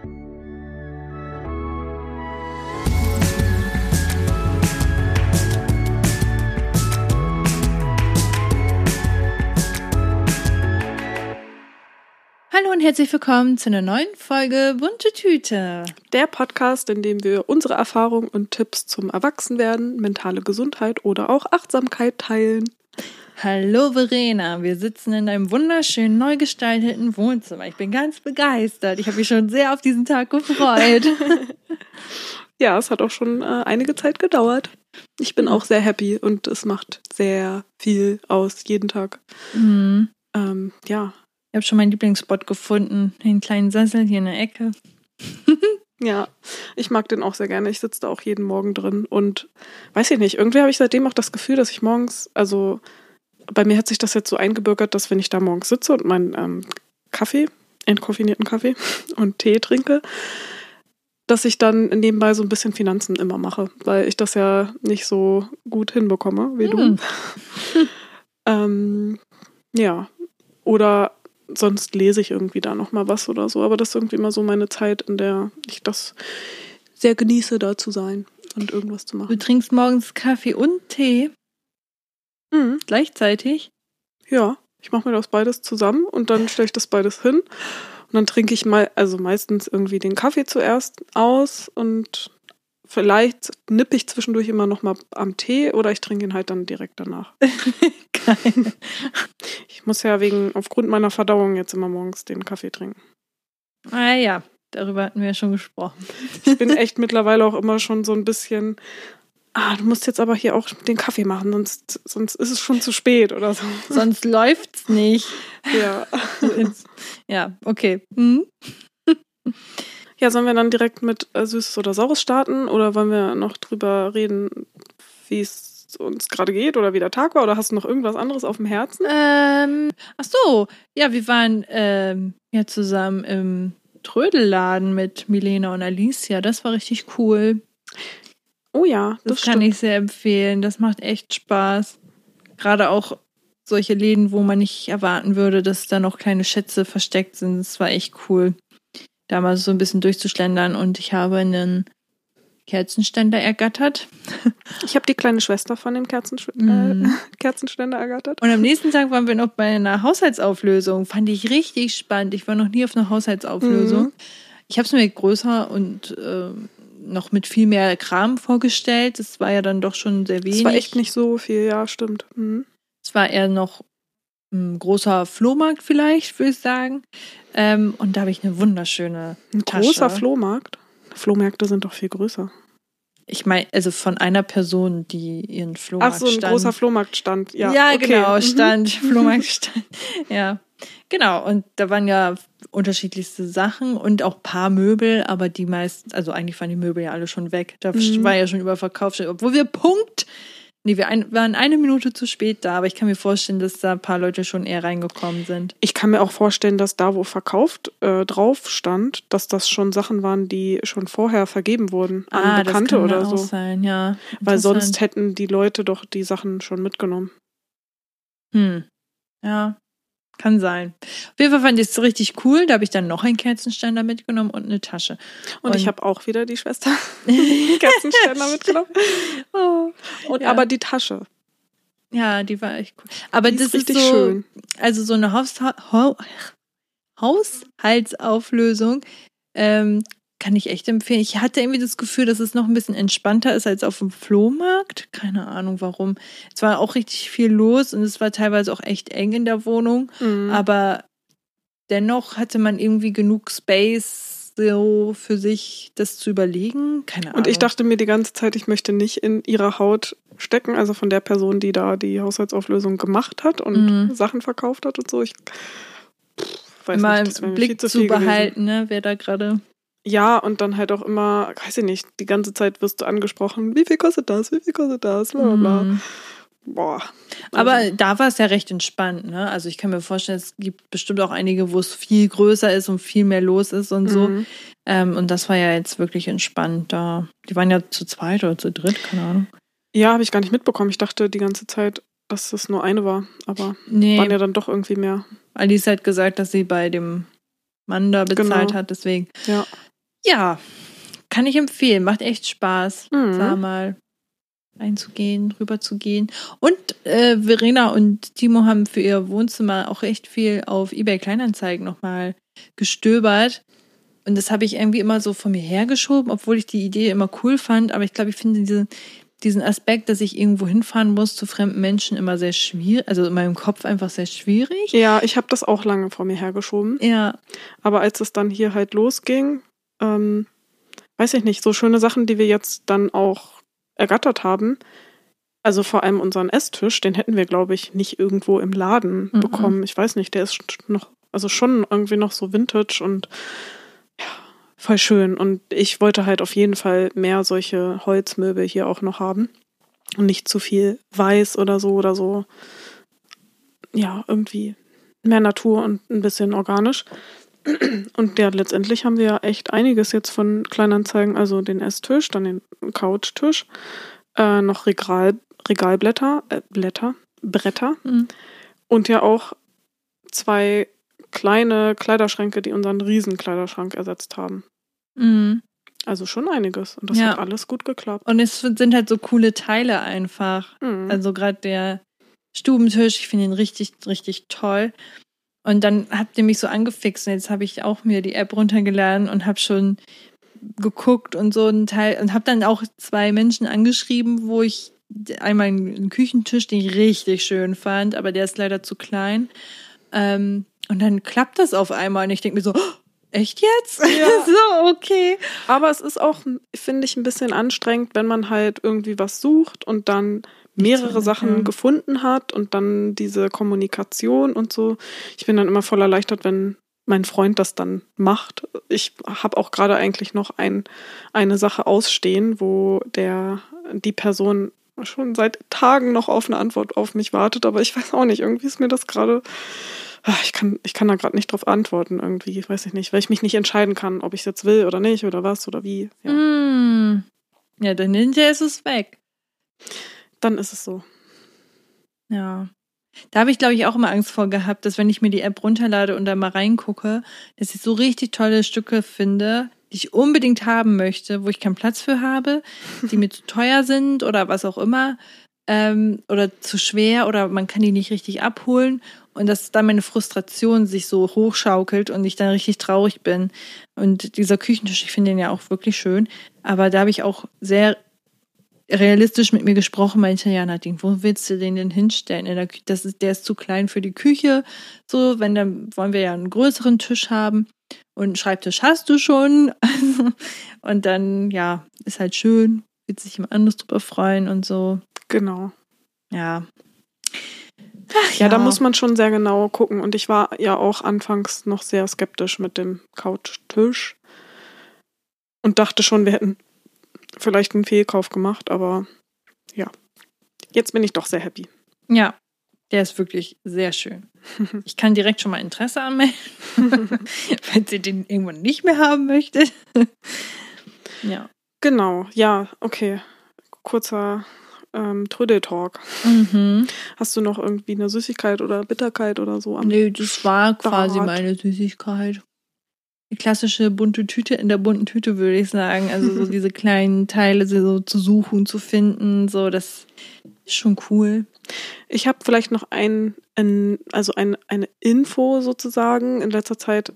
Hallo und herzlich willkommen zu einer neuen Folge Bunte Tüte. Der Podcast, in dem wir unsere Erfahrungen und Tipps zum Erwachsenwerden, mentale Gesundheit oder auch Achtsamkeit teilen. Hallo Verena, wir sitzen in einem wunderschönen neu gestalteten Wohnzimmer. Ich bin ganz begeistert. Ich habe mich schon sehr auf diesen Tag gefreut. ja, es hat auch schon äh, einige Zeit gedauert. Ich bin auch sehr happy und es macht sehr viel aus jeden Tag. Mhm. Ähm, ja, Ich habe schon meinen Lieblingsspot gefunden, den kleinen Sessel hier in der Ecke. Ja, ich mag den auch sehr gerne. Ich sitze da auch jeden Morgen drin und weiß ich nicht, irgendwie habe ich seitdem auch das Gefühl, dass ich morgens, also bei mir hat sich das jetzt so eingebürgert, dass wenn ich da morgens sitze und meinen ähm, Kaffee, entkoffinierten Kaffee und Tee trinke, dass ich dann nebenbei so ein bisschen Finanzen immer mache, weil ich das ja nicht so gut hinbekomme wie du. Hm. ähm, ja, oder sonst lese ich irgendwie da noch mal was oder so. Aber das ist irgendwie immer so meine Zeit, in der ich das sehr genieße, da zu sein und irgendwas zu Du machen. trinkst morgens Kaffee und Tee Mhm. gleichzeitig. Ja, ich mache mir das beides zusammen und dann stelle ich das beides hin. Und dann trinke ich mal, also meistens irgendwie den Kaffee zuerst aus und vielleicht nippe ich zwischendurch immer noch mal am Tee oder ich trinke ihn halt dann direkt danach. Geil. Ich muss ja wegen, aufgrund meiner Verdauung jetzt immer morgens den Kaffee trinken. Ah ja, darüber hatten wir ja schon gesprochen. Ich bin echt mittlerweile auch immer schon so ein bisschen, ah, du musst jetzt aber hier auch den Kaffee machen, sonst, sonst ist es schon zu spät oder so. Sonst läuft's nicht. Ja. Ja, okay. Hm? ja, sollen wir dann direkt mit äh, Süßes oder Saures starten oder wollen wir noch drüber reden, wie es uns gerade geht oder wie der Tag war oder hast du noch irgendwas anderes auf dem Herzen? Ähm, ach so, ja, wir waren ähm, ja zusammen im Trödelladen mit Milena und Alicia. Das war richtig cool. Oh ja, Das, das, kann stimmt. ich sehr empfehlen. Das macht echt Spaß. Gerade auch solche Läden, wo man nicht erwarten würde, dass da noch kleine Schätze versteckt sind. Das war echt cool, da mal so ein bisschen durchzuschlendern. Und ich habe einen Kerzenständer ergattert. Ich habe die kleine Schwester von dem Kerzensch Mhm. äh, Kerzenständer ergattert. Und am nächsten Tag waren wir noch bei einer Haushaltsauflösung. Fand ich richtig spannend. Ich war noch nie auf einer Haushaltsauflösung. Mhm. Ich habe es mir größer und äh, noch mit viel mehr Kram vorgestellt. Das war ja dann doch schon sehr wenig. Das war echt nicht so viel, ja, stimmt. Mhm. Es war eher noch ein großer Flohmarkt vielleicht, würde ich sagen. Ähm, und da habe ich eine wunderschöne Ein Tasche. großer Flohmarkt. Flohmärkte sind doch viel größer. Ich meine, also von einer Person, die ihren Flohmarkt Ach so, ein stand. großer Flohmarktstand. Ja, Ja, okay. genau, Mhm. stand, Flohmarktstand. ja, genau. Und da waren ja unterschiedlichste Sachen und auch paar Möbel, aber die meisten, also eigentlich waren die Möbel ja alle schon weg. Da Mhm. war ja schon überverkauft, obwohl wir Punkt, nee, wir ein, waren eine Minute zu spät da, aber ich kann mir vorstellen, dass da ein paar Leute schon eher reingekommen sind. Ich kann mir auch vorstellen, dass da, wo verkauft äh, drauf stand, dass das schon Sachen waren, die schon vorher vergeben wurden an Bekannte Ah, das kann oder auch so. sein, ja. Weil sonst hätten die Leute doch die Sachen schon mitgenommen. Hm. Ja, kann sein. Auf jeden Fall fand ich es richtig cool. Da habe ich dann noch einen Kerzenständer mitgenommen und eine Tasche. Und, Und- ich habe auch wieder die Schwester Kerzenständer mitgenommen. Oh. Und Ja. aber die Tasche. Ja, die war echt cool. Aber Die das ist richtig ist so, schön. also so eine Haus Hau- Haushaltsauflösung ähm, kann ich echt empfehlen. Ich hatte irgendwie das Gefühl, dass es noch ein bisschen entspannter ist als auf dem Flohmarkt. Keine Ahnung warum. Es war auch richtig viel los und es war teilweise auch echt eng in der Wohnung. Mhm. Aber dennoch hatte man irgendwie genug Space so für sich, das zu überlegen. Keine Ahnung. Und ich dachte mir die ganze Zeit, ich möchte nicht in ihrer Haut stecken, also von der Person, die da die Haushaltsauflösung gemacht hat und Mhm. Sachen verkauft hat und so. Ich weiß immer nicht, Blick zu zu, behalten, ne, wer da gerade. Ja, und dann halt auch immer, weiß ich nicht, die ganze Zeit wirst du angesprochen, wie viel kostet das, wie viel kostet das, bla bla bla. Mhm. Boah. Aber Also, da war es ja recht entspannt, ne? Also ich kann mir vorstellen, es gibt bestimmt auch einige, wo es viel größer ist und viel mehr los ist und so. mhm. Ähm, und das war ja jetzt wirklich entspannt da. Die waren ja zu zweit oder zu dritt, keine Ahnung. Ja, habe ich gar nicht mitbekommen. Ich dachte die ganze Zeit, dass es nur eine war, aber Nee, waren ja dann doch irgendwie mehr. Alice hat gesagt, dass sie bei dem Mann da bezahlt Genau. hat, deswegen. Ja. Ja, kann ich empfehlen. Macht echt Spaß, Mhm. da mal einzugehen, rüber zu gehen. Und äh, Verena und Timo haben für ihr Wohnzimmer auch echt viel auf eBay Kleinanzeigen nochmal gestöbert. Und das habe ich irgendwie immer so von mir hergeschoben, obwohl ich die Idee immer cool fand. Aber ich glaube, ich finde diesen, diesen Aspekt, dass ich irgendwo hinfahren muss zu fremden Menschen immer sehr schwierig, also in meinem Kopf einfach sehr schwierig. Ja, ich habe das auch lange vor mir hergeschoben. Ja, Aber als es dann hier halt losging, ähm, weiß ich nicht, so schöne Sachen, die wir jetzt dann auch ergattert haben. Also vor allem unseren Esstisch, den hätten wir, glaube ich, nicht irgendwo im Laden Mhm. bekommen. Ich weiß nicht, der ist noch, also schon irgendwie noch so vintage und ja, voll schön. Und ich wollte halt auf jeden Fall mehr solche Holzmöbel hier auch noch haben. Und nicht zu viel weiß oder so oder so. Ja, irgendwie mehr Natur und ein bisschen organisch. Und ja, letztendlich haben wir echt einiges jetzt von Kleinanzeigen, also den Esstisch, dann den Couchtisch, äh, noch Regal, Regalblätter, äh, Blätter, Bretter Mhm. und ja auch zwei kleine Kleiderschränke, die unseren Riesenkleiderschrank ersetzt haben. Mhm. Also schon einiges. Und das Ja. hat alles gut geklappt. Und es sind halt so coole Teile einfach. Mhm. Also gerade der Stubentisch, ich finde ihn richtig, richtig toll. Und dann habt ihr mich so angefixt und jetzt habe ich auch mir die App runtergeladen und habe schon geguckt und so einen Teil und habe dann auch zwei Menschen angeschrieben, wo ich einmal einen Küchentisch, den ich richtig schön fand, aber der ist leider zu klein. Ähm, und dann klappt das auf einmal und ich denke mir so, "Oh, echt jetzt? Ja. so, okay. Aber es ist auch, finde ich, ein bisschen anstrengend, wenn man halt irgendwie was sucht und dann mehrere Sachen gefunden hat und dann diese Kommunikation und so. Ich bin dann immer voll erleichtert, wenn mein Freund das dann macht. Ich habe auch gerade eigentlich noch ein, eine Sache ausstehen, wo der die Person schon seit Tagen noch auf eine Antwort auf mich wartet, aber ich weiß auch nicht, irgendwie ist mir das gerade Ah, ich kann, ich kann da gerade nicht drauf antworten irgendwie, weiß ich nicht, weil ich mich nicht entscheiden kann, ob ich es jetzt will oder nicht oder was oder wie. Ja. Mm. Ja, dann hinterher ist es weg. Dann ist es so. Ja. Da habe ich, glaube ich, auch immer Angst vor gehabt, dass wenn ich mir die App runterlade und da mal reingucke, dass ich so richtig tolle Stücke finde, die ich unbedingt haben möchte, wo ich keinen Platz für habe, die mir zu teuer sind oder was auch immer, ähm, oder zu schwer oder man kann die nicht richtig abholen und dass dann meine Frustration sich so hochschaukelt und ich dann richtig traurig bin. Und dieser Küchentisch, ich finde den ja auch wirklich schön, aber da habe ich auch sehr realistisch mit mir gesprochen, meinte, ja, Nadine, wo willst du den denn hinstellen? In der das ist, der ist zu klein für die Küche. So, wenn dann wollen wir ja einen größeren Tisch haben. Und einen Schreibtisch hast du schon. und dann, ja, ist halt schön, wird sich jemand anderes drüber freuen und so. Genau. Ja. Ach, Ja, da muss man schon sehr genau gucken. Und ich war ja auch anfangs noch sehr skeptisch mit dem Couchtisch und dachte schon, wir hätten vielleicht einen Fehlkauf gemacht, aber ja, jetzt bin ich doch sehr happy. Ja, der ist wirklich sehr schön. Ich kann direkt schon mal Interesse anmelden, falls ihr den irgendwann nicht mehr haben möchtet. ja. Genau, ja, okay. Kurzer ähm, Trödeltalk. Mhm. Hast du noch irgendwie eine Süßigkeit oder Bitterkeit oder so am Nee, das war quasi Start? meine Süßigkeit. Die klassische bunte Tüte in der bunten Tüte, würde ich sagen. Also so diese kleinen Teile so zu suchen, zu finden, so das schon cool. Ich habe vielleicht noch ein, ein also ein, eine Info sozusagen in letzter Zeit.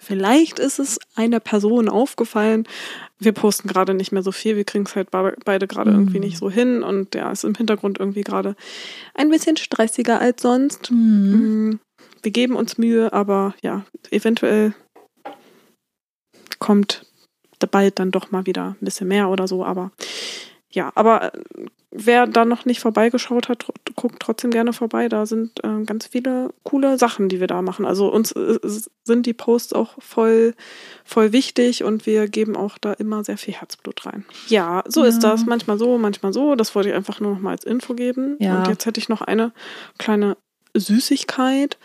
Vielleicht ist es einer Person aufgefallen. Wir posten gerade nicht mehr so viel. Wir kriegen es halt be- beide gerade Mhm. irgendwie nicht so hin. Und ja, ist im Hintergrund irgendwie gerade ein bisschen stressiger als sonst. Mhm. Mm, Wir geben uns Mühe, aber ja, eventuell kommt bald dann doch mal wieder ein bisschen mehr oder so. Aber ja, aber äh, wer da noch nicht vorbeigeschaut hat, guckt trotzdem gerne vorbei. Da sind äh, ganz viele coole Sachen, die wir da machen. Also uns äh, sind die Posts auch voll, voll wichtig und wir geben auch da immer sehr viel Herzblut rein. Ja, so ist Ja. das. Manchmal so, manchmal so. Das wollte ich einfach nur noch mal als Info geben. Ja. Und jetzt hätte ich noch eine kleine Süßigkeit.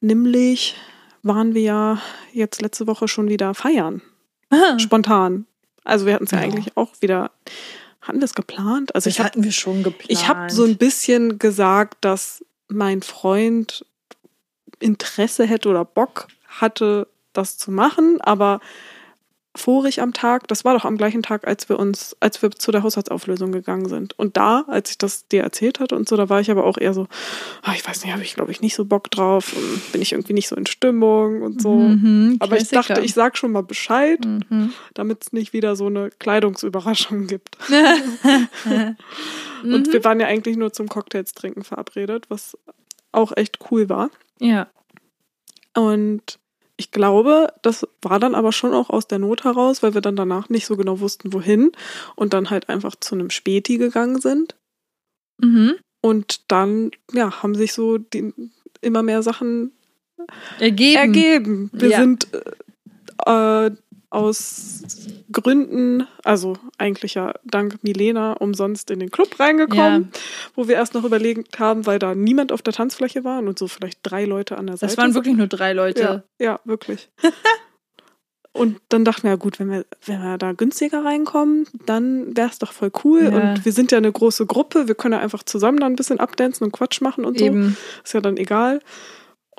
Nämlich waren wir ja jetzt letzte Woche schon wieder feiern. Ah, Spontan. Also wir hatten es ja, Ja. eigentlich auch wieder. Hatten wir es geplant? Also das ich habe hatten wir schon geplant. ich habe so ein bisschen gesagt, dass mein Freund Interesse hätte oder Bock hatte, das zu machen, aber vorig am Tag, das war doch am gleichen Tag, als wir uns, als wir zu der Haushaltsauflösung gegangen sind. Und da, als ich das dir erzählt hatte und so, da war ich aber auch eher so, ah, ich weiß nicht, habe ich glaube ich nicht so Bock drauf und bin ich irgendwie nicht so in Stimmung und so. Mhm, aber ich dachte, ich sag schon mal Bescheid, Mhm. damit es nicht wieder so eine Kleidungsüberraschung gibt. Mhm. Und wir waren ja eigentlich nur zum Cocktails trinken verabredet, was auch echt cool war. ja. Und ich glaube, das war dann aber schon auch aus der Not heraus, weil wir dann danach nicht so genau wussten, wohin und dann halt einfach zu einem Späti gegangen sind. Mhm. Und dann, ja, haben sich so die, immer mehr Sachen Ergeben. ergeben. Wir Ja. sind äh, äh, aus Gründen, also eigentlich ja dank Milena, umsonst in den Club reingekommen, wo wir erst noch überlegt haben, weil da niemand auf der Tanzfläche waren und so vielleicht drei Leute an der Seite. Das waren wirklich nur drei Leute. Ja, ja wirklich. Und dann dachten wir, ja gut, wenn wir, wenn wir da günstiger reinkommen, dann wäre es doch voll cool. Ja. Und wir sind ja eine große Gruppe, wir können ja einfach zusammen da ein bisschen abdancen und Quatsch machen und so. Eben. Ist ja dann egal.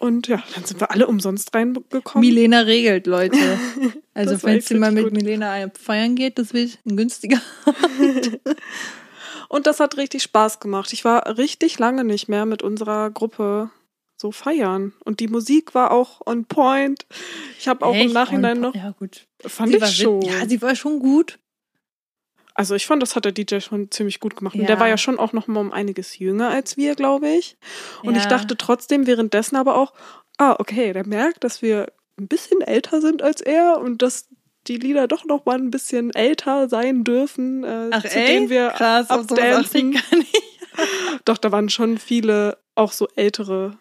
Und ja, dann sind wir alle umsonst reingekommen. Milena regelt, Leute. Also, echt sie mal mit gut. Milena feiern geht, das wird ein günstiger. Und das hat richtig Spaß gemacht. Ich war richtig lange nicht mehr mit unserer Gruppe so feiern. Und die Musik war auch on point. Ich habe auch im Echt? Nachhinein Und- noch, Ja, gut. fand sie ich war schon. Ja, sie war schon gut. Also ich fand, das hat der DJ schon ziemlich gut gemacht. Und Ja. der war ja schon auch noch mal um einiges jünger als wir, glaube ich. Und ich Ja. dachte trotzdem währenddessen aber auch, ah, okay, der merkt, dass wir ein bisschen älter sind als er und dass die Lieder doch noch mal ein bisschen älter sein dürfen, äh, Ach, zu ey? denen wir Krass, ich abdancen. gar nicht. Doch, da waren schon viele auch so ältere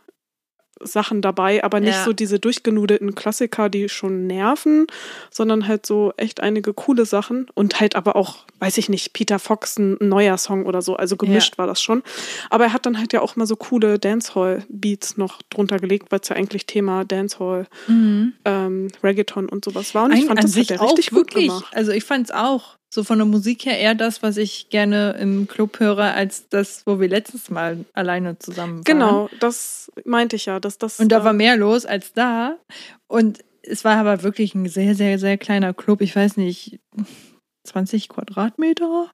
Sachen dabei, aber nicht Ja. so diese durchgenudelten Klassiker, die schon nerven, sondern halt so echt einige coole Sachen und halt aber auch, weiß ich nicht, Peter Fox ein neuer Song oder so, also gemischt war das schon. Aber er hat dann halt ja auch mal so coole Dancehall-Beats noch drunter gelegt, weil es ja eigentlich Thema Dancehall, Mhm. ähm, Reggaeton und sowas war. Und ich Ein- fand, an das hat sich er richtig gut gemacht. Also ich fand's auch so von der Musik her eher das, was ich gerne im Club höre, als das, wo wir letztes Mal alleine zusammen waren. Genau, das meinte ich ja, dass das. Und da war äh, mehr los als da. Und es war aber wirklich ein sehr, sehr, sehr kleiner Club. Ich weiß nicht, 20 Quadratmeter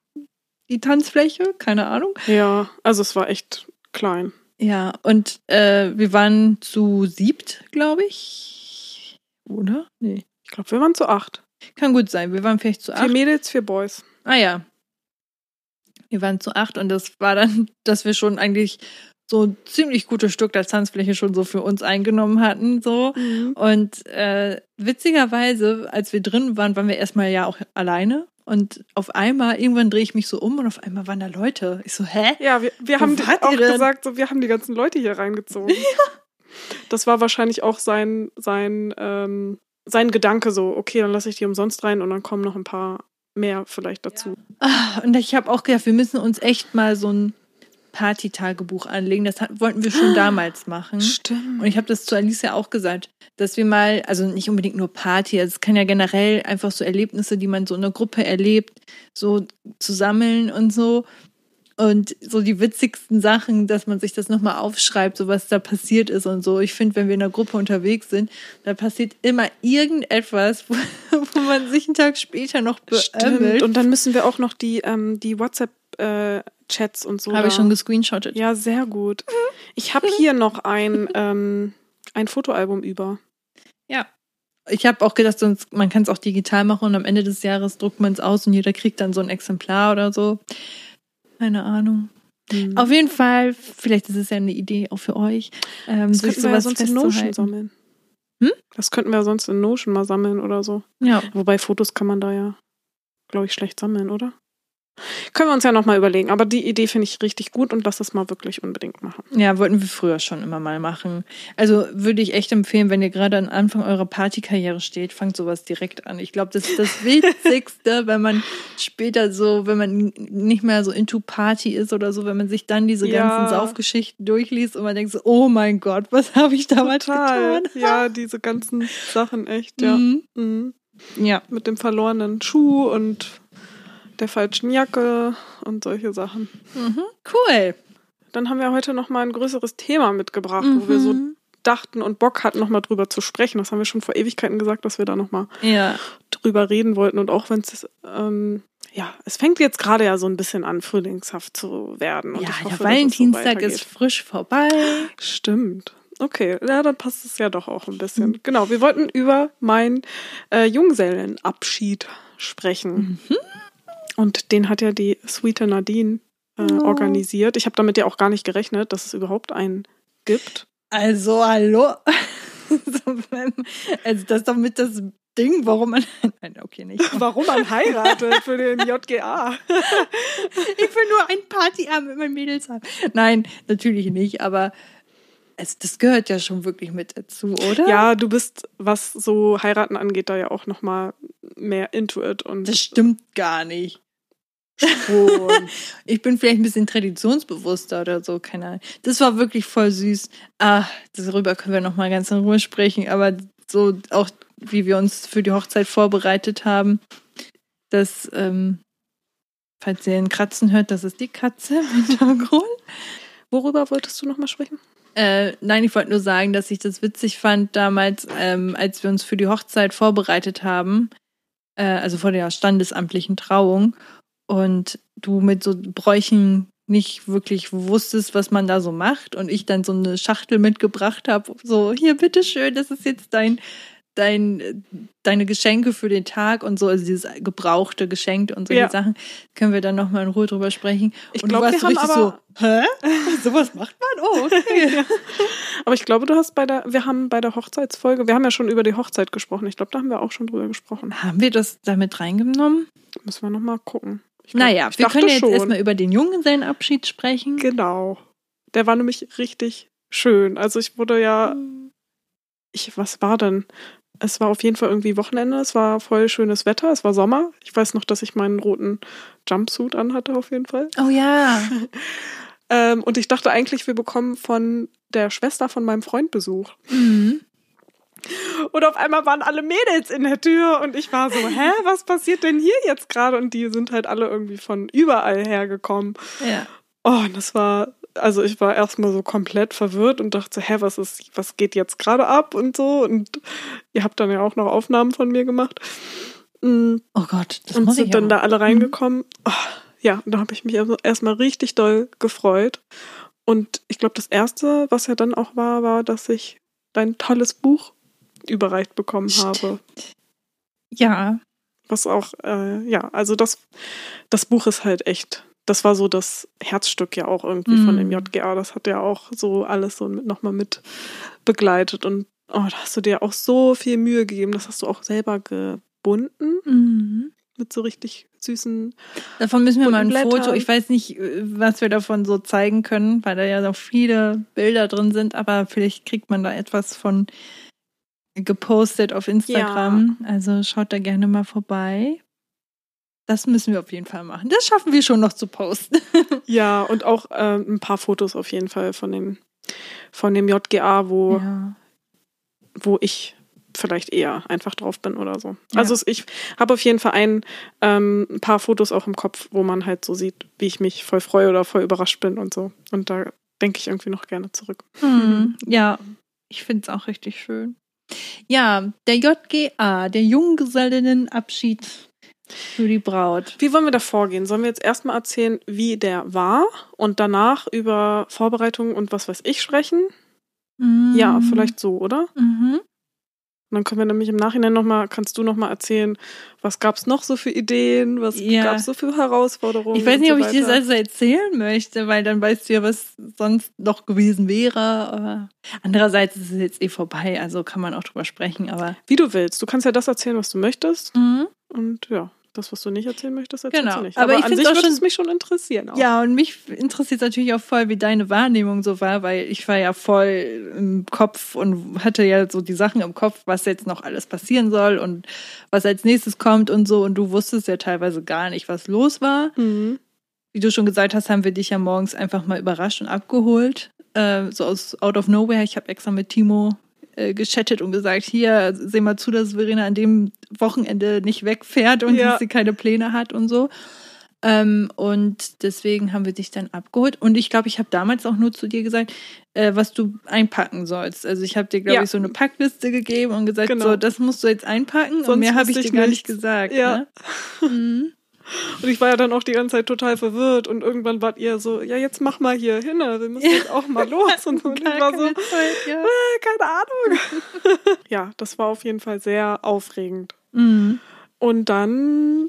die Tanzfläche, keine Ahnung. Ja, also es war echt klein. Ja, und äh, wir waren zu siebt, glaube ich. Oder? Nee. Ich glaube, wir waren zu acht. Kann gut sein. Wir waren vielleicht zu Vier acht. Mädels, vier Boys. Ah ja. Wir waren zu acht und das war dann, dass wir schon eigentlich so ein ziemlich gutes Stück der Tanzfläche schon so für uns eingenommen hatten. So. Und äh, witzigerweise, als wir drin waren, waren wir erstmal ja auch alleine. Und auf einmal, irgendwann drehe ich mich so um und auf einmal waren da Leute. Ich so, hä? Ja, wir, wir haben auch gesagt, so, wir haben die ganzen Leute hier reingezogen. Das war wahrscheinlich auch sein, sein, ähm, sein Gedanke so, okay, dann lasse ich die umsonst rein und dann kommen noch ein paar mehr vielleicht dazu. Ah, Und ich habe auch gedacht, wir müssen uns echt mal so ein Party-Tagebuch anlegen. Das hat, wollten wir schon damals machen. Stimmt. Und ich habe das zu Alicia auch gesagt, dass wir mal, also nicht unbedingt nur Party, also es kann ja generell einfach so Erlebnisse, die man so in einer Gruppe erlebt, so zu sammeln und so. Und so die witzigsten Sachen, dass man sich das nochmal aufschreibt, so was da passiert ist und so. Ich finde, wenn wir in einer Gruppe unterwegs sind, da passiert immer irgendetwas, wo, wo man sich einen Tag später noch Stimmt. beömmelt. Und dann müssen wir auch noch die, ähm, die WhatsApp-Chats und so. Habe ich schon gescreenshottet. Ja, sehr gut. Ich habe hier noch ein, ähm, ein Fotoalbum über. Ja. Ich habe auch gedacht, sonst, man kann es auch digital machen und am Ende des Jahres druckt man es aus und jeder kriegt dann so ein Exemplar oder so. Keine Ahnung. Hm. Auf jeden Fall, vielleicht ist es ja eine Idee auch für euch, ähm, Das könnten wir ja sonst in Notion sammeln. Hm? Das könnten wir ja sonst in Notion mal sammeln oder so. Ja. Wobei Fotos kann man da ja, glaube ich, schlecht sammeln, oder? Können wir uns ja nochmal überlegen. Aber die Idee finde ich richtig gut und lass das mal wirklich unbedingt machen. ja, wollten wir früher schon immer mal machen. Also würde ich echt empfehlen, wenn ihr gerade am Anfang eurer Partykarriere steht, fangt sowas direkt an. Ich glaube, das ist das Witzigste, wenn man später so, wenn man nicht mehr so into Party ist oder so, wenn man sich dann diese Ja. ganzen Saufgeschichten durchliest und man denkt so, oh mein Gott, was habe ich damals Total. getan? Ja, diese ganzen Sachen echt, ja. Mhm. Mhm. Ja. Mit dem verlorenen Schuh und der falschen Jacke und solche Sachen. Mhm. Cool. Dann haben wir heute nochmal ein größeres Thema mitgebracht, wo wir so Mhm. dachten und Bock hatten, nochmal drüber zu sprechen. Das haben wir schon vor Ewigkeiten gesagt, dass wir da nochmal Ja. drüber reden wollten und auch wenn es ähm, ja, es fängt jetzt gerade ja so ein bisschen an, frühlingshaft zu werden. Und ja, ich hoffe, der Valentinstag so ist frisch vorbei. Stimmt. Okay, ja, dann passt es ja doch auch ein bisschen. Mhm. Genau, wir wollten über meinen äh, Jungsellenabschied sprechen. Mhm. Und den hat ja die Sweeter Nadine äh, oh. organisiert. Ich habe damit ja auch gar nicht gerechnet, dass es überhaupt einen gibt. Also, hallo. also, das ist doch mit das Ding, warum man. Nein, okay, nicht. Warum man heiratet für den JGA. ich will nur ein Partyabend mit meinen Mädels haben. Nein, natürlich nicht, aber es, das gehört ja schon wirklich mit dazu, oder? Ja, du bist, was so heiraten angeht, da ja auch noch mal mehr into it. Und das stimmt gar nicht. Ich bin vielleicht ein bisschen traditionsbewusster oder so, keine Ahnung. Das war wirklich voll süß. Ah, darüber können wir noch mal ganz in Ruhe sprechen, aber so auch wie wir uns für die Hochzeit vorbereitet haben, dass, ähm, falls ihr einen Kratzen hört, das ist die Katze im Hintergrund. Worüber wolltest du nochmal sprechen? Äh, nein, ich wollte nur sagen, dass ich das witzig fand damals, ähm, als wir uns für die Hochzeit vorbereitet haben, äh, also vor der standesamtlichen Trauung, und du mit so Bräuchen nicht wirklich wusstest, was man da so macht, und ich dann so eine Schachtel mitgebracht habe, so hier bitteschön, das ist jetzt dein dein, deine Geschenke für den Tag und so, also dieses gebrauchte Geschenk und solche ja. Sachen, können wir dann nochmal in Ruhe drüber sprechen. Ich glaube, wir haben aber so, hä? Sowas macht man? Oh, okay. ja. Aber ich glaube, du hast bei der, wir haben bei der Hochzeitsfolge, wir haben ja schon über die Hochzeit gesprochen. Ich glaube, da haben wir auch schon drüber gesprochen. Haben wir das damit reingenommen? Müssen wir nochmal gucken. Naja, wir können jetzt erstmal über den Junggesellenabschied sprechen. Genau. Der war nämlich richtig schön. Also ich wurde ja, ich, was war denn? es war auf jeden Fall irgendwie Wochenende. Es war voll schönes Wetter. Es war Sommer. Ich weiß noch, dass ich meinen roten Jumpsuit anhatte, auf jeden Fall. Oh ja. ähm, und ich dachte eigentlich, wir bekommen von der Schwester von meinem Freund Besuch. Mhm. Und auf einmal waren alle Mädels in der Tür und ich war so, hä, was passiert denn hier jetzt gerade? Und die sind halt alle irgendwie von überall hergekommen. Ja. Oh, und das war also ich war erstmal so komplett verwirrt und dachte, hä, was ist, was geht jetzt gerade ab und so. Und ihr habt dann ja auch noch Aufnahmen von mir gemacht. Mm. Oh Gott, das Und sind dann auch. da alle reingekommen. Oh, ja, und da habe ich mich erstmal richtig doll gefreut. Und ich glaube, das Erste, was ja dann auch war, war, dass ich dein tolles Buch überreicht bekommen Stimmt. habe. Ja. Was auch, äh, ja, also das, das Buch ist halt echt das war so das Herzstück ja auch irgendwie mhm. von dem mhm. JGA. Das hat ja auch so alles so nochmal mit begleitet. Und oh, da hast du dir auch so viel Mühe gegeben. Das hast du auch selber gebunden. Mhm. Mit so richtig süßen. Davon müssen wir mal ein Blättern. Foto. Ich weiß nicht, was wir davon so zeigen können, weil da ja noch viele Bilder drin sind, aber vielleicht kriegt man da etwas von gepostet auf Instagram. Ja. Also schaut da gerne mal vorbei. Das müssen wir auf jeden Fall machen. Das schaffen wir schon noch zu posten. ja, und auch äh, ein paar Fotos auf jeden Fall von dem, von dem JGA, wo, ja. wo ich vielleicht eher einfach drauf bin oder so. Ja. Also ich habe auf jeden Fall ein, ähm, ein paar Fotos auch im Kopf, wo man halt so sieht, wie ich mich voll freue oder voll überrascht bin und so. Und da denke ich irgendwie noch gerne zurück. Mhm. Ja, ich finde es auch richtig schön. Ja, der JGA, der Junggesellinnenabschied für die Braut. Wie wollen wir da vorgehen? Sollen wir jetzt erstmal erzählen, wie der war und danach über Vorbereitungen und was weiß ich sprechen? Mhm. Ja, vielleicht so, oder? Mhm. Und dann können wir nämlich im Nachhinein nochmal, kannst du nochmal erzählen, was gab es noch so für Ideen, was ja. gab es so für Herausforderungen? Ich weiß nicht, so ob ich dir das also erzählen möchte, weil dann weißt du ja, was sonst noch gewesen wäre. Aber andererseits ist es jetzt eh vorbei, also kann man auch drüber sprechen, aber. Wie du willst. Du kannst ja das erzählen, was du möchtest. Mhm. Und ja das, was du nicht erzählen möchtest, erzählst genau. du nicht. Aber, Aber ich an sich würde es mich schon interessieren. Auch. Ja, und mich interessiert natürlich auch voll, wie deine Wahrnehmung so war, weil ich war ja voll im Kopf und hatte ja so die Sachen im Kopf, was jetzt noch alles passieren soll und was als nächstes kommt und so. Und du wusstest ja teilweise gar nicht, was los war. Mhm. Wie du schon gesagt hast, haben wir dich ja morgens einfach mal überrascht und abgeholt. Äh, so aus Out of Nowhere. Ich habe extra mit Timo äh, geschattet und gesagt, hier, seh mal zu, dass Verena an dem Wochenende nicht wegfährt und ja. dass sie keine Pläne hat und so. Ähm, und deswegen haben wir dich dann abgeholt. Und ich glaube, ich habe damals auch nur zu dir gesagt, äh, was du einpacken sollst. Also ich habe dir, glaube Ja. ich, so eine Packliste gegeben und gesagt, Genau. so, das musst du jetzt einpacken. und Sonst mehr habe ich dir gar nicht gesagt. Ja. Ne? Mhm. Und ich war ja dann auch die ganze Zeit total verwirrt und irgendwann wart ihr so, ja, jetzt mach mal hier hin, wir müssen Ja. jetzt auch mal los und so. Und ich war so, keine Zeit, ja. äh, keine Ahnung. ja, das war auf jeden Fall sehr aufregend. Mhm. Und dann,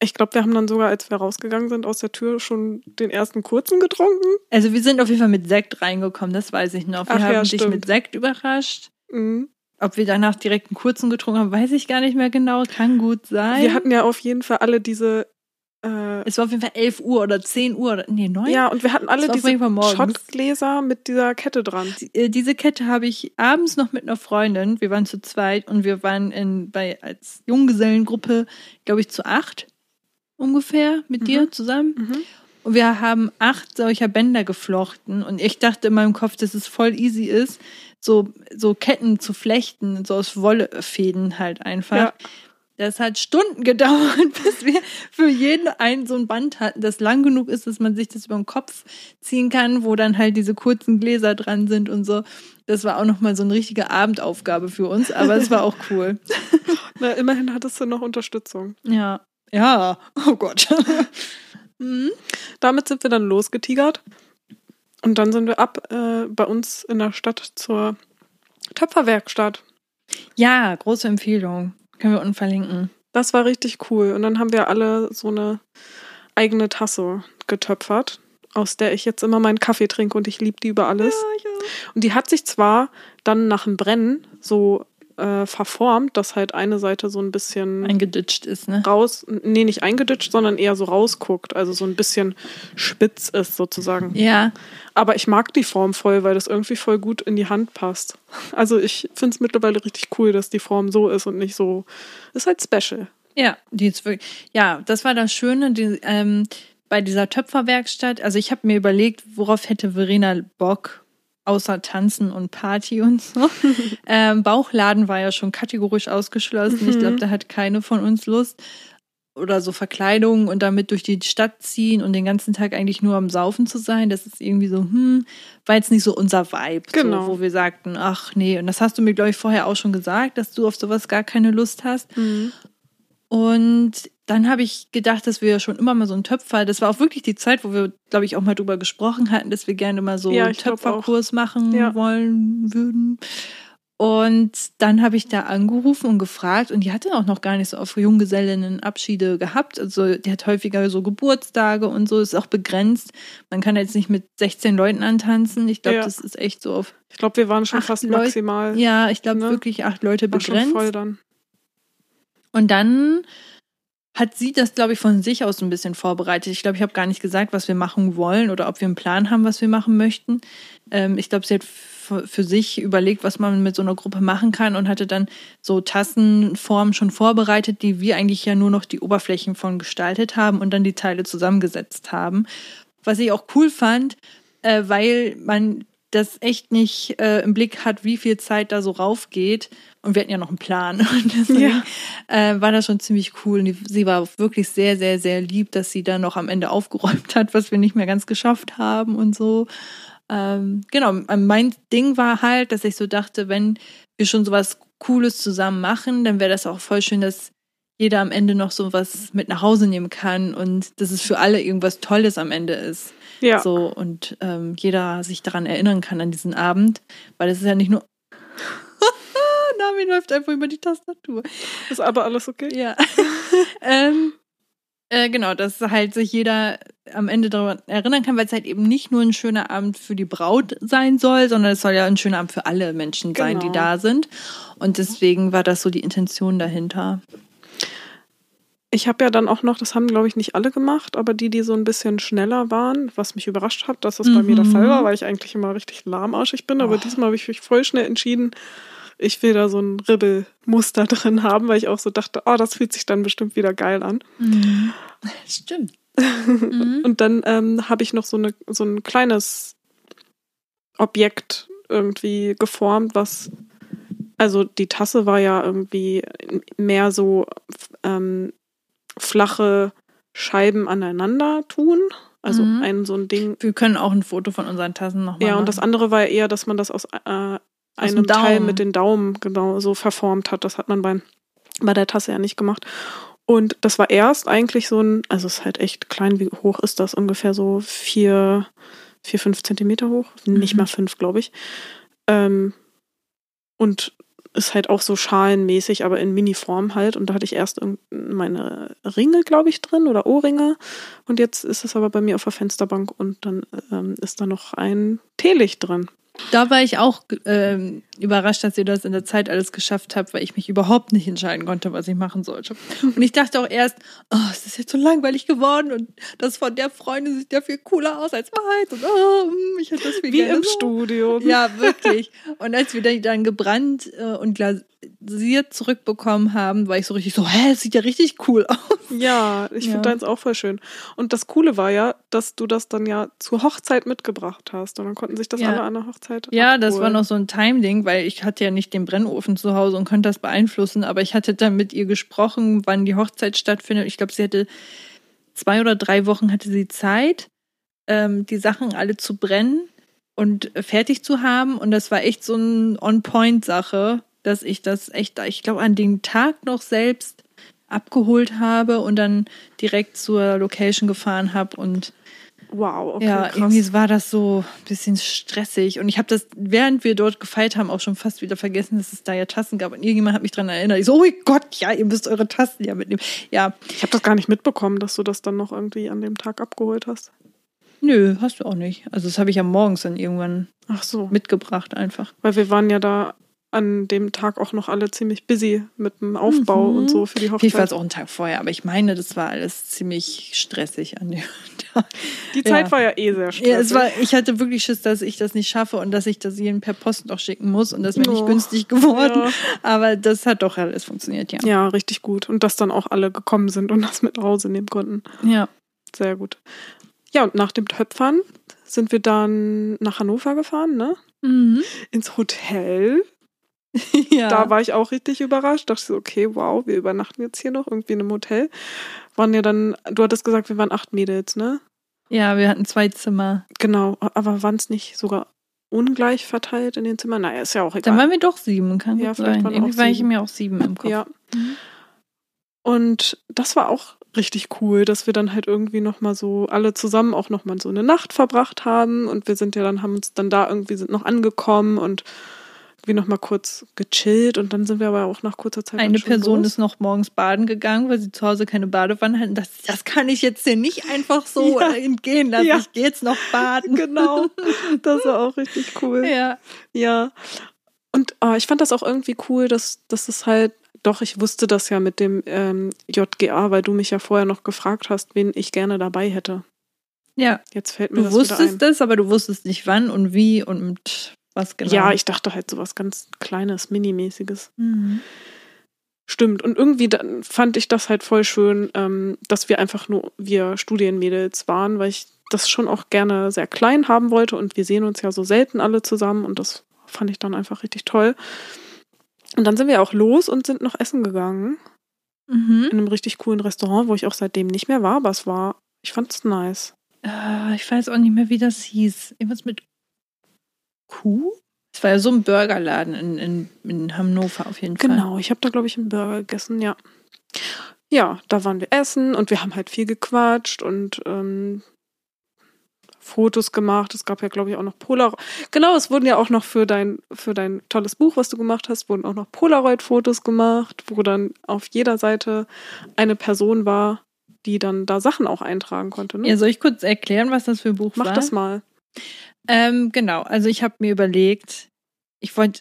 ich glaube, wir haben dann sogar, als wir rausgegangen sind aus der Tür, schon den ersten kurzen getrunken. Also wir sind auf jeden Fall mit Sekt reingekommen, das weiß ich noch. Wir Ach ja, haben dich stimmt. mit Sekt überrascht. Mhm. Ob wir danach direkt einen kurzen getrunken haben, weiß ich gar nicht mehr genau. Kann gut sein. Wir hatten ja auf jeden Fall alle diese, äh, es war auf jeden Fall 11 Uhr oder 10 Uhr oder nee, 9. ja, und wir hatten alle diese. Schottgläser mit dieser Kette dran. Die- äh, Diese Kette habe ich abends noch mit einer Freundin. Wir waren zu zweit und wir waren in, bei, als Junggesellengruppe, glaube ich, zu acht ungefähr mit Mhm. dir zusammen. Und wir haben acht solcher Bänder geflochten. Und ich dachte in meinem Kopf, dass es voll easy ist, so, so Ketten zu flechten, so aus Wollefäden halt einfach. Ja. Das hat Stunden gedauert, bis wir für jeden einen so ein Band hatten, das lang genug ist, dass man sich das über den Kopf ziehen kann, wo dann halt diese kurzen Gläser dran sind und so. Das war auch nochmal so eine richtige Abendaufgabe für uns, aber es war auch cool. Na, immerhin hattest du noch Unterstützung. Ja. Ja, oh Gott. mhm. Damit sind wir dann losgetigert. Und dann sind wir ab äh, bei uns in der Stadt zur Töpferwerkstatt. Ja, große Empfehlung. Können wir unten verlinken. Das war richtig cool. Und dann haben wir alle so eine eigene Tasse getöpfert, aus der ich jetzt immer meinen Kaffee trinke und ich liebe die über alles. Und die hat sich zwar dann nach dem Brennen so äh, verformt, dass halt eine Seite so ein bisschen Eingeditscht ist, ne? raus, nee, nicht eingeditscht, sondern eher so rausguckt, also so ein bisschen spitz ist sozusagen. Ja, Aber ich mag die Form voll, weil das irgendwie voll gut in die Hand passt. Also ich finde es mittlerweile richtig cool, dass die Form so ist und nicht so. Ist halt special. Ja, die ist wirklich, ja, das war das Schöne die, ähm, bei dieser Töpferwerkstatt. Also ich habe mir überlegt, worauf hätte Verena Bock, außer Tanzen und Party und so. ähm, Bauchladen war ja schon kategorisch ausgeschlossen. Ich glaube, da hat keine von uns Lust. Oder so Verkleidung und damit durch die Stadt ziehen und den ganzen Tag eigentlich nur am Saufen zu sein. Das ist irgendwie so, hm, war jetzt nicht so unser Vibe, Genau. so, wo wir sagten, ach nee. Und das hast du mir, glaube ich, vorher auch schon gesagt, dass du auf sowas gar keine Lust hast. Und dann habe ich gedacht, dass wir schon immer mal so einen Töpfer, das war auch wirklich die Zeit, wo wir, glaube ich, auch mal drüber gesprochen hatten, dass wir gerne mal so Ja, einen Töpferkurs machen Ja. wollen würden. Und dann habe ich da angerufen und gefragt und die hatte auch noch gar nicht so auf Junggesellinnenabschiede gehabt. Also die hat häufiger so Geburtstage und so, ist auch begrenzt. Man kann jetzt nicht mit 16 Leuten antanzen. Ich glaube, Ja. das ist echt so auf, Ich glaube, wir waren schon fast Leute- maximal. ja, ich glaube Ne? wirklich acht Leute war schon begrenzt. voll dann. Und dann hat sie das, glaube ich, von sich aus ein bisschen vorbereitet. Ich glaube, ich habe gar nicht gesagt, was wir machen wollen oder ob wir einen Plan haben, was wir machen möchten. Ähm, ich glaube, sie hat für sich überlegt, was man mit so einer Gruppe machen kann und hatte dann so Tassenformen schon vorbereitet, die wir eigentlich ja nur noch die Oberflächen von gestaltet haben und dann die Teile zusammengesetzt haben. Was ich auch cool fand, äh, weil man das echt nicht äh, im Blick hat, wie viel Zeit da so raufgeht. Und wir hatten ja noch einen Plan. Und deswegen Ja. äh, war das schon ziemlich cool. Und die- sie war wirklich sehr, sehr, sehr lieb, dass sie dann noch am Ende aufgeräumt hat, was wir nicht mehr ganz geschafft haben und so. Ähm, genau, mein Ding war halt, dass ich so dachte, wenn wir schon sowas Cooles zusammen machen, dann wäre das auch voll schön, dass jeder am Ende noch so was mit nach Hause nehmen kann und dass es für alle irgendwas Tolles am Ende ist. Ja. So und ähm, jeder sich daran erinnern kann an diesen Abend, weil es ist ja nicht nur. Nami läuft einfach über die Tastatur. Ist aber alles okay? Ja. ähm, äh, genau, dass halt sich jeder am Ende daran erinnern kann, weil es halt eben nicht nur ein schöner Abend für die Braut sein soll, sondern es soll ja ein schöner Abend für alle Menschen sein, die Genau. da sind. Und deswegen war das so die Intention dahinter. Ich habe ja dann auch noch, das haben glaube ich nicht alle gemacht, aber die, die so ein bisschen schneller waren, was mich überrascht hat, dass das bei mir der Mhm. Fall war, weil ich eigentlich immer richtig lahmarschig bin. Aber Oh. diesmal habe ich mich voll schnell entschieden, ich will da so ein Ribbelmuster drin haben, weil ich auch so dachte, oh, das fühlt sich dann bestimmt wieder geil an. Stimmt. Mhm. Und dann ähm, habe ich noch so, eine, so ein kleines Objekt irgendwie geformt, was, also die Tasse war ja irgendwie mehr so ähm, flache Scheiben aneinander tun. Also Mhm. ein so ein Ding. Wir können auch ein Foto von unseren Tassen nochmal Ja, machen. und das andere war eher, dass man das aus äh, dem einem Teil mit den Daumen genau so verformt hat. Das hat man beim, bei der Tasse ja nicht gemacht. Und das war erst eigentlich so ein, also es ist halt echt klein, wie hoch ist das? Ungefähr so vier, vier, fünf Zentimeter hoch. Nicht Mhm. mal fünf, glaube ich. Ähm, und ist halt auch so schalenmäßig, aber in Mini-Form halt. Und da hatte ich erst meine Ringe, glaube ich, drin oder Ohrringe. Und jetzt ist es aber bei mir auf der Fensterbank und dann ähm, ist da noch ein Teelicht drin. Da war ich auch ähm, überrascht, dass ihr das in der Zeit alles geschafft habt, weil ich mich überhaupt nicht entscheiden konnte, was ich machen sollte. Und ich dachte auch erst, oh, es ist jetzt so langweilig geworden und das von der Freundin sieht ja viel cooler aus als meins. Und oh, hm, ich hätte das viel Wie gerne im so. Studio. Ja, wirklich. Und als wir dann gebrannt äh, und glasiert zurückbekommen haben, war ich so richtig so, hä, es sieht ja richtig cool aus. Ja, ich Ja. finde deins auch voll schön. Und das Coole war ja, dass du das dann ja zur Hochzeit mitgebracht hast. Und dann konnten sich das Ja. alle an der Hochzeit Ja, das war abholen. noch so ein Time-Ding, weil ich hatte ja nicht den Brennofen zu Hause und konnte das beeinflussen, aber ich hatte dann mit ihr gesprochen, wann die Hochzeit stattfindet. Ich glaube, sie hatte zwei oder drei Wochen hatte sie Zeit, ähm, die Sachen alle zu brennen und fertig zu haben. Und das war echt so eine On-Point-Sache, dass ich das echt, ich glaube, an dem Tag noch selbst abgeholt habe und dann direkt zur Location gefahren habe und Wow, okay, ja, krass. irgendwie war das so ein bisschen stressig. Und ich habe das, während wir dort gefeiert haben, auch schon fast wieder vergessen, dass es da ja Tassen gab. Und irgendjemand hat mich dran erinnert. Ich so, oh Gott, ja, ihr müsst eure Tassen ja mitnehmen. Ja, Ich habe das gar nicht mitbekommen, dass du das dann noch irgendwie an dem Tag abgeholt hast. nö, hast du auch nicht. Also das habe ich ja morgens dann irgendwann Ach so. mitgebracht einfach. Weil wir waren ja da an dem Tag auch noch alle ziemlich busy mit dem Aufbau Mhm. und so für die Vielleicht war es Hochzeit. auch einen Tag vorher, aber ich meine, das war alles ziemlich stressig an dem Tag. Die Zeit Ja. war ja eh sehr stressig. Ja, es war, ich hatte wirklich Schiss, dass ich das nicht schaffe und dass ich das jedem per Post noch schicken muss und das wäre nicht Oh, günstig geworden. ja. Aber das hat doch alles funktioniert, ja. ja, richtig gut. Und dass dann auch alle gekommen sind und das mit nach Hause nehmen konnten. Ja. Sehr gut. Ja, und nach dem Töpfern sind wir dann nach Hannover gefahren, ne? Mhm. Ins Hotel. ja. Da war ich auch richtig überrascht. Dachte so, okay, wow, wir übernachten jetzt hier noch irgendwie in einem Hotel. Waren ja dann, du hattest gesagt, wir waren acht Mädels, ne? Ja, wir hatten zwei Zimmer. Genau, aber waren es nicht sogar ungleich verteilt in den Zimmern? Naja, ist ja auch Dann egal. waren wir doch sieben, kann Ja, sein. waren Irgendwie auch war ich mir auch sieben im Kopf. Ja. Mhm. Und das war auch richtig cool, dass wir dann halt irgendwie nochmal so alle zusammen auch nochmal so eine Nacht verbracht haben. Und wir sind ja dann, haben uns dann da irgendwie sind noch angekommen und irgendwie nochmal kurz gechillt. Und dann sind wir aber auch nach kurzer Zeit. Eine Person los. ist noch morgens baden gegangen, weil sie zu Hause keine Badewanne hatten. Das, das kann ich jetzt hier nicht einfach so Ja. entgehen lassen. Ja. Ich gehe jetzt noch baden. Genau, das war auch richtig cool. Ja. Ja. Und ah, ich fand das auch irgendwie cool, dass, dass es halt, doch, ich wusste das ja mit dem ähm, JGA, weil du mich ja vorher noch gefragt hast, wen ich gerne dabei hätte. Ja. Jetzt fällt mir Du das wusstest das, aber du wusstest nicht wann und wie und was genau. Ja, ich dachte halt sowas ganz Kleines, Minimäßiges. Mhm. Stimmt. Und irgendwie dann fand ich das halt voll schön, ähm, dass wir einfach nur wir Studienmädels waren, weil ich das schon auch gerne sehr klein haben wollte und wir sehen uns ja so selten alle zusammen und das fand ich dann einfach richtig toll. Und dann sind wir auch los und sind noch essen gegangen Mhm. in einem richtig coolen Restaurant, wo ich auch seitdem nicht mehr war, aber es war, ich fand es nice. Äh, ich weiß auch nicht mehr, wie das hieß. Irgendwas mit Kuh? Es war ja so ein Burgerladen in, in, in Hannover auf jeden Fall. Genau, ich habe da glaube ich einen Burger gegessen, ja. Ja, da waren wir essen und wir haben halt viel gequatscht und ähm, Fotos gemacht. Es gab ja, glaube ich, auch noch Polaroid. Genau, es wurden ja auch noch für dein, für dein tolles Buch, was du gemacht hast, wurden auch noch Polaroid-Fotos gemacht, wo dann auf jeder Seite eine Person war, die dann da Sachen auch eintragen konnte. Ne? Ja, soll ich kurz erklären, was das für ein Buch Mach war? das mal. Ähm, genau, also ich habe mir überlegt, ich wollte,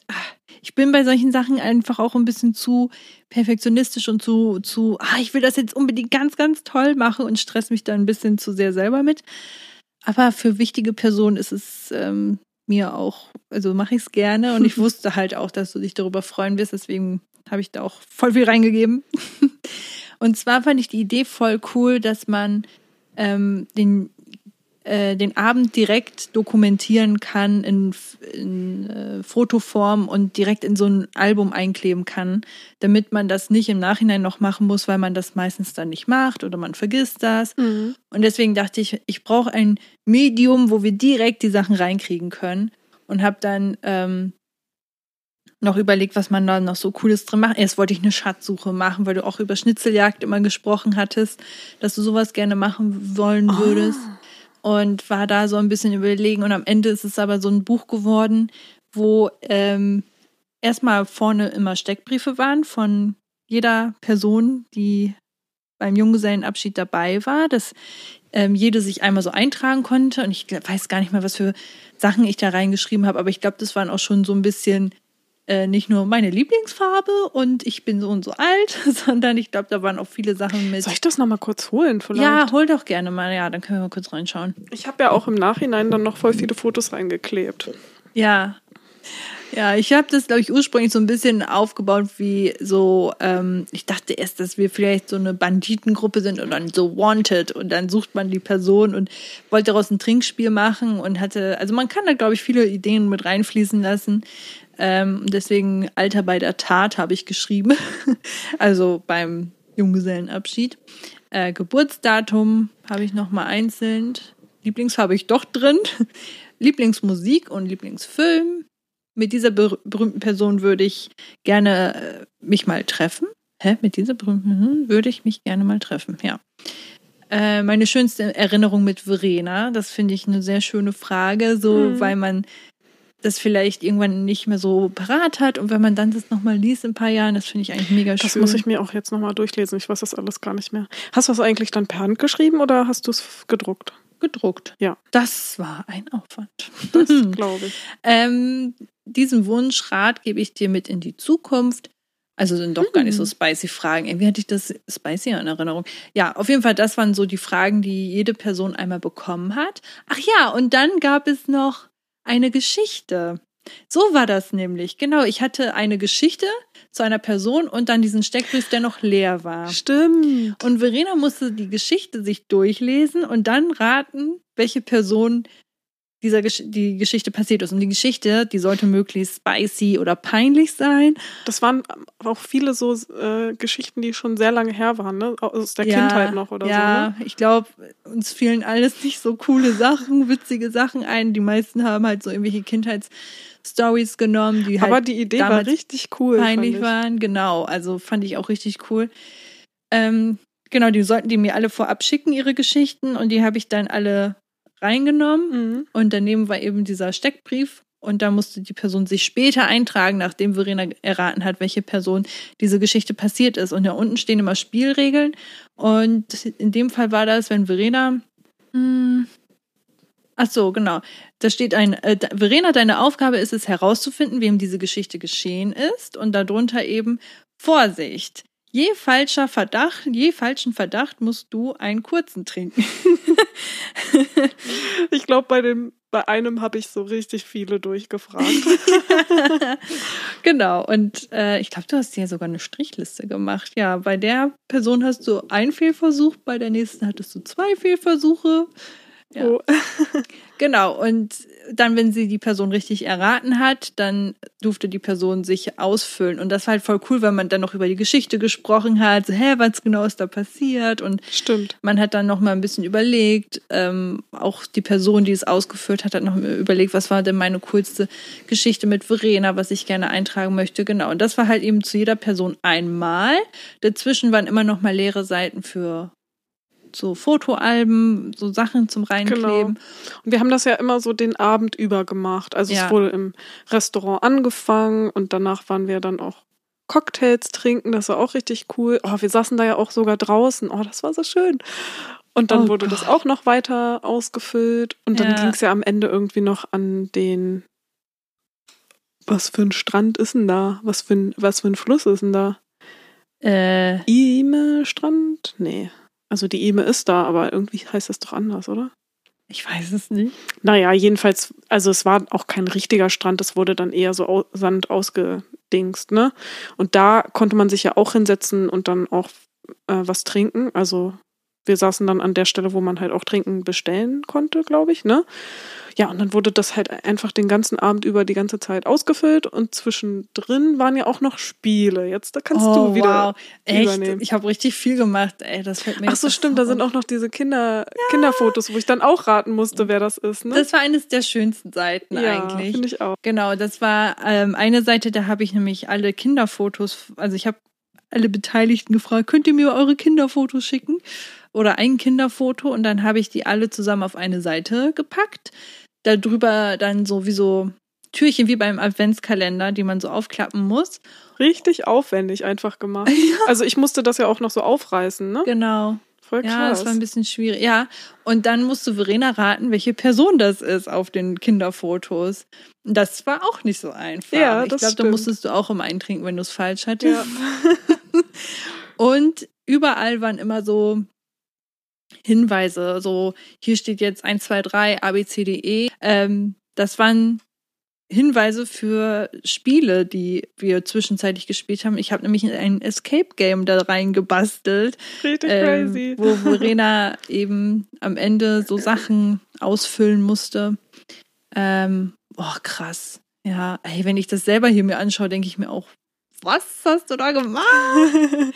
ich bin bei solchen Sachen einfach auch ein bisschen zu perfektionistisch und zu, zu, ah, ich will das jetzt unbedingt ganz, ganz toll machen und stress mich da ein bisschen zu sehr selber mit. Aber für wichtige Personen ist es ähm, mir auch, also mache ich es gerne und ich wusste halt auch, dass du dich darüber freuen wirst, deswegen habe ich da auch voll viel reingegeben. Und zwar fand ich die Idee voll cool, dass man ähm, den äh, den Abend direkt dokumentieren kann in, in äh, Fotoform und direkt in so ein Album einkleben kann, damit man das nicht im Nachhinein noch machen muss, weil man das meistens dann nicht macht oder man vergisst das. Mhm. Und deswegen dachte ich, ich brauche ein Medium, wo wir direkt die Sachen reinkriegen können und habe dann ähm, noch überlegt, was man da noch so Cooles drin macht. Erst wollte ich eine Schatzsuche machen, weil du auch über Schnitzeljagd immer gesprochen hattest, dass du sowas gerne machen wollen würdest. Und war da so ein bisschen überlegen. Und am Ende ist es aber so ein Buch geworden, wo ähm, erstmal vorne immer Steckbriefe waren von jeder Person, die beim Junggesellenabschied dabei war, dass ähm, jede sich einmal so eintragen konnte. Und ich weiß gar nicht mehr, was für Sachen ich da reingeschrieben habe, aber ich glaube, das waren auch schon so ein bisschen äh, nicht nur meine Lieblingsfarbe und ich bin so und so alt, sondern ich glaube, da waren auch viele Sachen mit. Soll ich das nochmal kurz holen vielleicht? Ja, hol doch gerne mal. Ja, dann können wir mal kurz reinschauen. Ich habe ja auch im Nachhinein dann noch voll viele Fotos reingeklebt. Ja. Ja, ich habe das, glaube ich, ursprünglich so ein bisschen aufgebaut wie so, ähm, ich dachte erst, dass wir vielleicht so eine Banditengruppe sind und dann so Wanted und dann sucht man die Person und wollte daraus ein Trinkspiel machen und hatte, also man kann da, glaube ich, viele Ideen mit reinfließen lassen. Ähm, deswegen Alter bei der Tat habe ich geschrieben. also beim Junggesellenabschied. Äh, Geburtsdatum habe ich nochmal einzeln. Lieblingsfarbe ich doch drin. Lieblingsmusik und Lieblingsfilm. Mit dieser ber berühmten Person würde ich gerne äh, mich mal treffen. Hä? Mit dieser berühmten hm, würde ich mich gerne mal treffen, ja. Äh, meine schönste Erinnerung mit Verena, das finde ich eine sehr schöne Frage, so Hm. weil man das vielleicht irgendwann nicht mehr so parat hat und wenn man dann das nochmal liest in ein paar Jahren, das finde ich eigentlich mega Das schön. muss ich mir auch jetzt nochmal durchlesen. Ich weiß das alles gar nicht mehr. Hast du das eigentlich dann per Hand geschrieben oder hast du es gedruckt? gedruckt. Ja. Das war ein Aufwand. Das glaube ich. Ähm, diesen Wunschrat gebe ich dir mit in die Zukunft. Also sind doch gar nicht so Hm. spicy Fragen. Irgendwie hatte ich das spicy in Erinnerung. Ja, auf jeden Fall, das waren so die Fragen, die jede Person einmal bekommen hat. Ach ja, und dann gab es noch eine Geschichte. So war das nämlich. Genau, ich hatte eine Geschichte zu einer Person und dann diesen Steckbrief, der noch leer war. Stimmt. Und Verena musste die Geschichte sich durchlesen und dann raten, welche Person dieser Gesch die Geschichte passiert ist. Und die Geschichte, die sollte möglichst spicy oder peinlich sein. Das waren auch viele so äh, Geschichten, die schon sehr lange her waren, ne? Aus der Ja, Kindheit noch oder ja, so. Ne? ich glaube, uns fielen alles nicht so coole Sachen, witzige Sachen ein. Die meisten haben halt so irgendwelche Kindheitsstories genommen, die halt Aber die Idee war richtig cool. peinlich ich. waren. Genau, also fand ich auch richtig cool. Ähm, genau, die sollten die mir alle vorab schicken, ihre Geschichten. Und die habe ich dann alle reingenommen. Mhm. Und daneben war eben dieser Steckbrief. Und da musste die Person sich später eintragen, nachdem Verena erraten hat, welche Person diese Geschichte passiert ist. Und da unten stehen immer Spielregeln. Und in dem Fall war das, wenn Verena. Hm, ach so, genau. Da steht ein, äh, Verena, deine Aufgabe ist es herauszufinden, wem diese Geschichte geschehen ist. Und darunter eben Vorsicht. Je falscher Verdacht, je falschen Verdacht musst du einen kurzen trinken. Ich glaube, bei dem bei einem habe ich so richtig viele durchgefragt. genau, und äh, ich glaube, du hast ja sogar eine Strichliste gemacht. Ja, bei der Person hast du einen Fehlversuch, bei der nächsten hattest du zwei Fehlversuche. Ja. Oh. Genau, und dann, wenn sie die Person richtig erraten hat, dann durfte die Person sich ausfüllen. Und das war halt voll cool, weil man dann noch über die Geschichte gesprochen hat. So, hä, was genau ist da passiert? Und Stimmt. man hat dann noch mal ein bisschen überlegt, ähm, auch die Person, die es ausgeführt hat, hat noch überlegt, was war denn meine coolste Geschichte mit Verena, was ich gerne eintragen möchte. Genau. Und das war halt eben zu jeder Person einmal. Dazwischen waren immer noch mal leere Seiten für so Fotoalben, so Sachen zum Reinkleben. Genau. Und wir haben das ja immer so den Abend über gemacht. Also Ja. es wurde im Restaurant angefangen und danach waren wir dann auch Cocktails trinken. Das war auch richtig cool. Oh, wir saßen da ja auch sogar draußen. Oh, das war so schön. Und dann Oh wurde das Gott. auch noch weiter ausgefüllt. Und dann Ja. ging es ja am Ende irgendwie noch an den. Was für ein Strand ist denn da? Was für ein, was für ein Fluss ist denn da? Äh, Ime-Strand? Nee. Also die Ime ist da, aber irgendwie heißt das doch anders, oder? ich weiß es nicht. Naja, jedenfalls, also es war auch kein richtiger Strand, es wurde dann eher so au Sand ausgedingst, ne? Und da konnte man sich ja auch hinsetzen und dann auch äh, was trinken. Also wir saßen dann an der Stelle, wo man halt auch Trinken bestellen konnte, glaube ich, ne? Ja, und dann wurde das halt einfach den ganzen Abend über die ganze Zeit ausgefüllt und zwischendrin waren ja auch noch Spiele. Jetzt da kannst oh, du wieder wow. Echt? übernehmen. Ich habe richtig viel gemacht, ey, das fällt mir Ach so, stimmt, da sind auch noch diese Kinder, Kinderfotos, wo ich dann auch raten musste, wer das ist, ne? Das war eines der schönsten Seiten ja, eigentlich. finde ich auch. Genau, das war ähm, eine Seite, da habe ich nämlich alle Kinderfotos, also ich habe alle Beteiligten gefragt, könnt ihr mir eure Kinderfotos schicken? Oder ein Kinderfoto und dann habe ich die alle zusammen auf eine Seite gepackt. Darüber dann so wie so Türchen wie beim Adventskalender, die man so aufklappen muss. Richtig aufwendig einfach gemacht. Also ich musste das ja auch noch so aufreißen, ne? Genau. Voll krass. Ja, das war ein bisschen schwierig. Ja, und dann musste Verena raten, welche Person das ist auf den Kinderfotos. Das war auch nicht so einfach. Ja, ich glaube, da musstest du auch immer eintrinken, wenn du es falsch hattest. Ja. Und überall waren immer so Hinweise, so hier steht jetzt 1, 2, 3, A, B, C, D, E. Ähm, das waren Hinweise für Spiele, die wir zwischenzeitlich gespielt haben. Ich habe nämlich ein Escape Game da reingebastelt Richtig ähm, crazy. wo Verena eben am Ende so Sachen ausfüllen musste. Ähm, boah, krass. Ja, ey, wenn ich das selber hier mir anschaue, denke ich mir auch, was hast du da gemacht?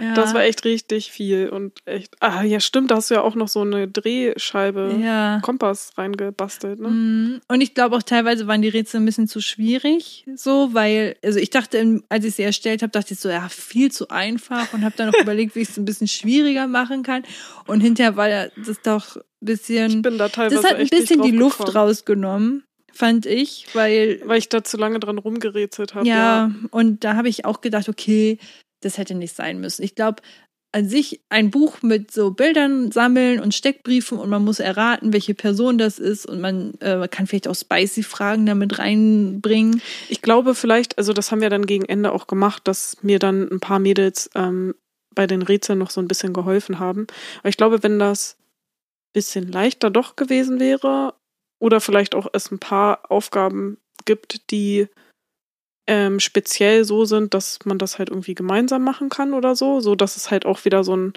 ja. Das war echt richtig viel und echt. Ah, ja, stimmt, da hast du ja auch noch so eine Drehscheibe ja. Kompass reingebastelt, ne? Mm, Und ich glaube auch teilweise waren die Rätsel ein bisschen zu schwierig, so, weil, also ich dachte, als ich sie erstellt habe, dachte ich so, ja, viel zu einfach und habe dann noch überlegt, wie ich es ein bisschen schwieriger machen kann. Und hinterher war ja das doch ein bisschen, Ich bin da teilweise das hat ein bisschen die Luft gekommen, rausgenommen, fand ich, weil, Weil ich da zu lange dran rumgerätselt habe. ja, und da habe ich auch gedacht, okay, das hätte nicht sein müssen. Ich glaube, an sich ein Buch mit so Bildern sammeln und Steckbriefen und man muss erraten, welche Person das ist und man äh, kann vielleicht auch spicy Fragen damit reinbringen. Ich glaube vielleicht, also das haben wir dann gegen Ende auch gemacht, dass mir dann ein paar Mädels ähm, bei den Rätseln noch so ein bisschen geholfen haben. Aber ich glaube, wenn das ein bisschen leichter doch gewesen wäre oder vielleicht auch es ein paar Aufgaben gibt, die ähm, speziell so sind, dass man das halt irgendwie gemeinsam machen kann oder so, so dass es halt auch wieder so ein,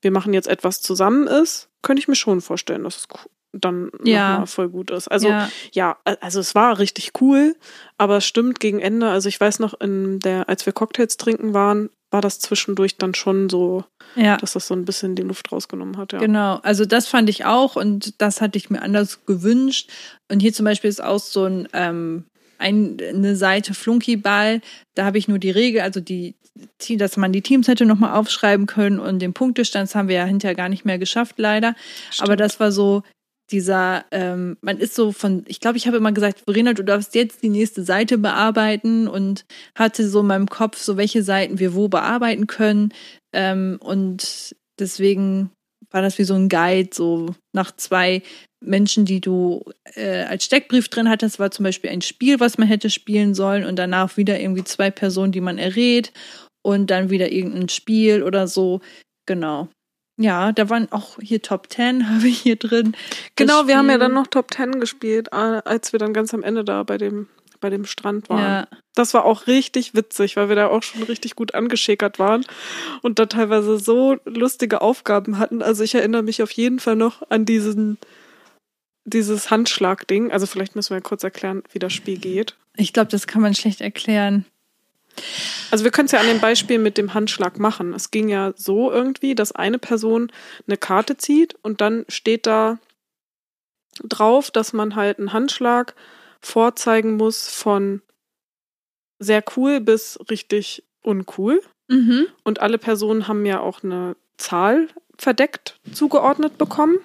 wir machen jetzt etwas zusammen ist, könnte ich mir schon vorstellen, dass es dann Ja. voll gut ist. Also ja, ja, also es war richtig cool, aber es stimmt gegen Ende. Also ich weiß noch, in der, als wir Cocktails trinken waren, war das zwischendurch dann schon so, ja. dass das so ein bisschen die Luft rausgenommen hat, ja. Genau, also das fand ich auch und das hatte ich mir anders gewünscht. Und hier zum Beispiel ist auch so ein, ähm, ein eine Seite Flunkyball, da habe ich nur die Regel, also die, dass man die Teams hätte nochmal aufschreiben können und den Punktestand, das haben wir ja hinterher gar nicht mehr geschafft, leider. Aber Stimmt. das war so dieser, ähm, man ist so von, ich glaube, ich habe immer gesagt, Verena, du darfst jetzt die nächste Seite bearbeiten und hatte so in meinem Kopf so, welche Seiten wir wo bearbeiten können. Ähm, und deswegen war das wie so ein Guide, so nach zwei Menschen, die du äh, als Steckbrief drin hattest, war zum Beispiel ein Spiel, was man hätte spielen sollen und danach wieder irgendwie zwei Personen, die man errät und dann wieder irgendein Spiel oder so. Genau. Ja, da waren auch hier Top 10 habe ich hier drin. Genau, wir haben ja dann noch Top Ten gespielt, äh, als wir dann ganz am Ende da bei dem, bei dem Strand waren. Ja, Das war auch richtig witzig, weil wir da auch schon richtig gut angeschickert waren und da teilweise so lustige Aufgaben hatten. Also ich erinnere mich auf jeden Fall noch an diesen, dieses Handschlag-Ding. Also vielleicht müssen wir kurz erklären, wie das Spiel geht. ich glaube, das kann man schlecht erklären. Also wir können es ja an dem Beispiel mit dem Handschlag machen. Es ging ja so irgendwie, dass eine Person eine Karte zieht und dann steht da drauf, dass man halt einen Handschlag vorzeigen muss von sehr cool bis richtig uncool. Mhm. Und alle Personen haben ja auch eine Zahl verdeckt zugeordnet bekommen.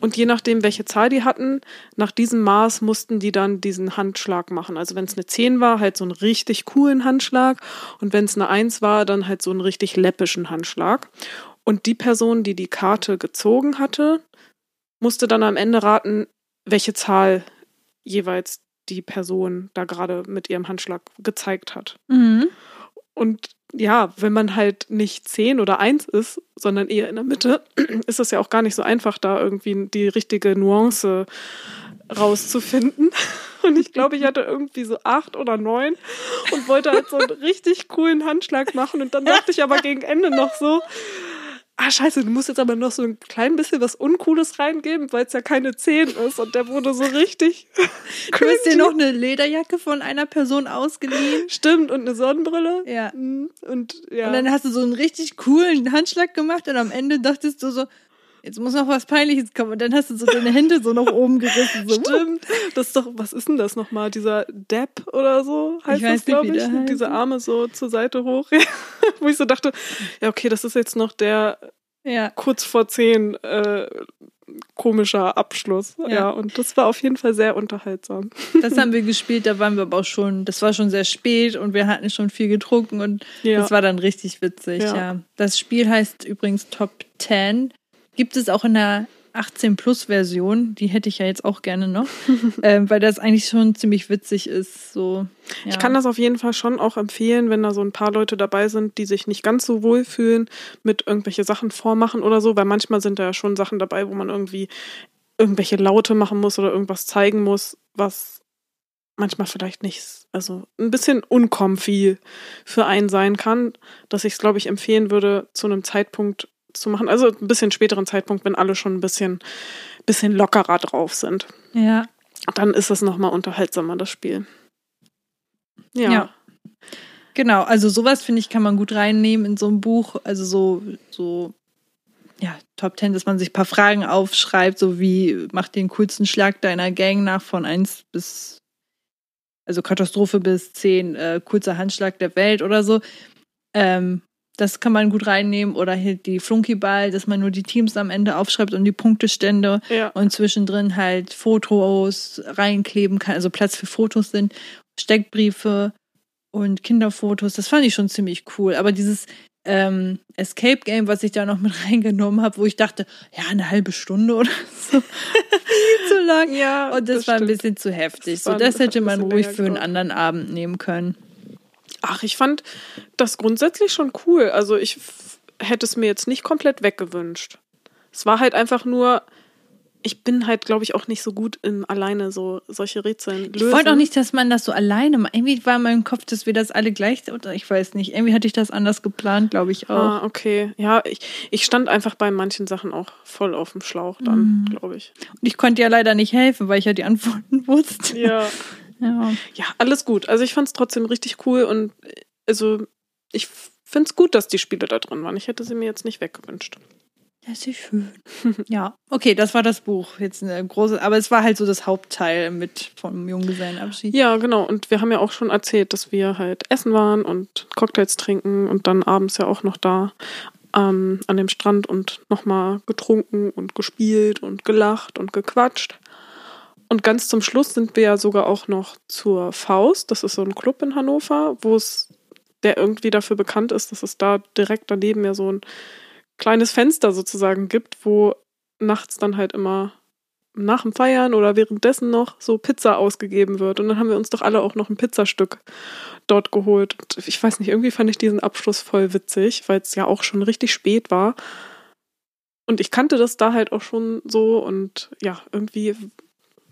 Und je nachdem, welche Zahl die hatten, nach diesem Maß mussten die dann diesen Handschlag machen. Also wenn es eine 10 war, halt so einen richtig coolen Handschlag. Und wenn es eine 1 war, dann halt so einen richtig läppischen Handschlag. Und die Person, die die Karte gezogen hatte, musste dann am Ende raten, welche Zahl jeweils die Person da gerade mit ihrem Handschlag gezeigt hat. Mhm. Und ja, wenn man halt nicht 10 oder 1 ist, sondern eher in der Mitte, ist es ja auch gar nicht so einfach, da irgendwie die richtige Nuance rauszufinden. Und ich glaube, ich hatte irgendwie so 8 oder 9 und wollte halt so einen richtig coolen Handschlag machen. Und dann dachte ich aber gegen Ende noch so, ah scheiße, du musst jetzt aber noch so ein klein bisschen was Uncooles reingeben, weil es ja keine 10 ist. Und der wurde so richtig. Du hast dir noch eine Lederjacke von einer Person ausgeliehen. Stimmt, und eine Sonnenbrille. Ja. Mhm, Und ja. Und dann hast du so einen richtig coolen Handschlag gemacht und am Ende dachtest du so, jetzt muss noch was Peinliches kommen. Und dann hast du so deine Hände so nach oben gerissen. So, Stimmt. Das ist doch, was ist denn das nochmal? Dieser Depp oder so heißt Ich weiß das, glaube ich. heißt. Diese Arme so zur Seite hoch. Wo ich so dachte, ja, okay, das ist jetzt noch der Ja. kurz vor zehn äh, komischer Abschluss. Ja. Ja. und das war auf jeden Fall sehr unterhaltsam. Das haben wir gespielt, da waren wir aber auch schon, das war schon sehr spät und wir hatten schon viel getrunken und Ja. das war dann richtig witzig, Ja. ja. Das Spiel heißt übrigens Top 10. Gibt es auch in der 18-Plus-Version, die hätte ich ja jetzt auch gerne noch, ähm, weil das eigentlich schon ziemlich witzig ist. So, ja. Ich kann das auf jeden Fall schon auch empfehlen, wenn da so ein paar Leute dabei sind, die sich nicht ganz so wohl fühlen mit irgendwelche Sachen vormachen oder so, weil manchmal sind da ja schon Sachen dabei, wo man irgendwie irgendwelche Laute machen muss oder irgendwas zeigen muss, was manchmal vielleicht nicht, also ein bisschen uncomfy für einen sein kann, dass ich es, glaube ich, empfehlen würde, zu einem Zeitpunkt zu machen, also ein bisschen späteren Zeitpunkt, wenn alle schon ein bisschen, bisschen lockerer drauf sind. Ja, Dann ist es nochmal unterhaltsamer, das Spiel. Ja. Ja. genau. Also sowas, finde ich, kann man gut reinnehmen in so ein Buch. Also so, so, ja, Top 10, dass man sich ein paar Fragen aufschreibt, so wie macht den coolsten Schlag deiner Gang nach von 1 bis, also Katastrophe bis 10, äh, coolster Handschlag der Welt oder so. Ähm, das kann man gut reinnehmen. Oder halt die Flunkyball, dass man nur die Teams am Ende aufschreibt und die Punktestände ja. und zwischendrin halt Fotos reinkleben kann, also Platz für Fotos sind, Steckbriefe und Kinderfotos. Das fand ich schon ziemlich cool. Aber dieses ähm, Escape Game, was ich da noch mit reingenommen habe, wo ich dachte, ja, eine halbe Stunde oder so, viel zu lang. Ja, Und das, war ein stimmt. bisschen zu heftig. Das So, war- das hätte ein man ruhig für einen anderen Abend nehmen können. Ach, ich fand das grundsätzlich schon cool. Also ich hätte es mir jetzt nicht komplett weggewünscht. Es war halt einfach nur, ich bin halt, glaube ich, auch nicht so gut im alleine so solche Rätseln lösen. Ich wollte auch nicht, dass man das so alleine macht. Irgendwie war in meinem Kopf, dass wir das alle gleich, oder ich weiß nicht. Irgendwie hatte ich das anders geplant, glaube ich auch. Ah, okay. Ja, ich, ich stand einfach bei manchen Sachen auch voll auf dem Schlauch dann, Mhm. glaube ich. Und ich konnte ja leider nicht helfen, weil ich ja die Antworten wusste. Ja. Ja. Ja, alles gut. Also ich fand es trotzdem richtig cool und äh, also ich finde es gut, dass die Spiele da drin waren. Ich hätte sie mir jetzt nicht weggewünscht. Das ist schön. ja, okay, das war das Buch. Jetzt eine große, aber es war halt so das Hauptteil mit vom Junggesellenabschied. Ja, genau. Und wir haben ja auch schon erzählt, dass wir halt essen waren und Cocktails trinken und dann abends ja auch noch da ähm, an dem Strand und nochmal getrunken und gespielt und gelacht und gequatscht. Und ganz zum Schluss sind wir ja sogar auch noch zur Faust. Das ist so ein Club in Hannover, wo es, der irgendwie dafür bekannt ist, dass es da direkt daneben ja so ein kleines Fenster sozusagen gibt, wo nachts dann halt immer nach dem Feiern oder währenddessen noch so Pizza ausgegeben wird. Und dann haben wir uns doch alle auch noch ein Pizzastück dort geholt. Und ich weiß nicht, irgendwie fand ich diesen Abschluss voll witzig, weil es ja auch schon richtig spät war. Und ich kannte das da halt auch schon so und ja, irgendwie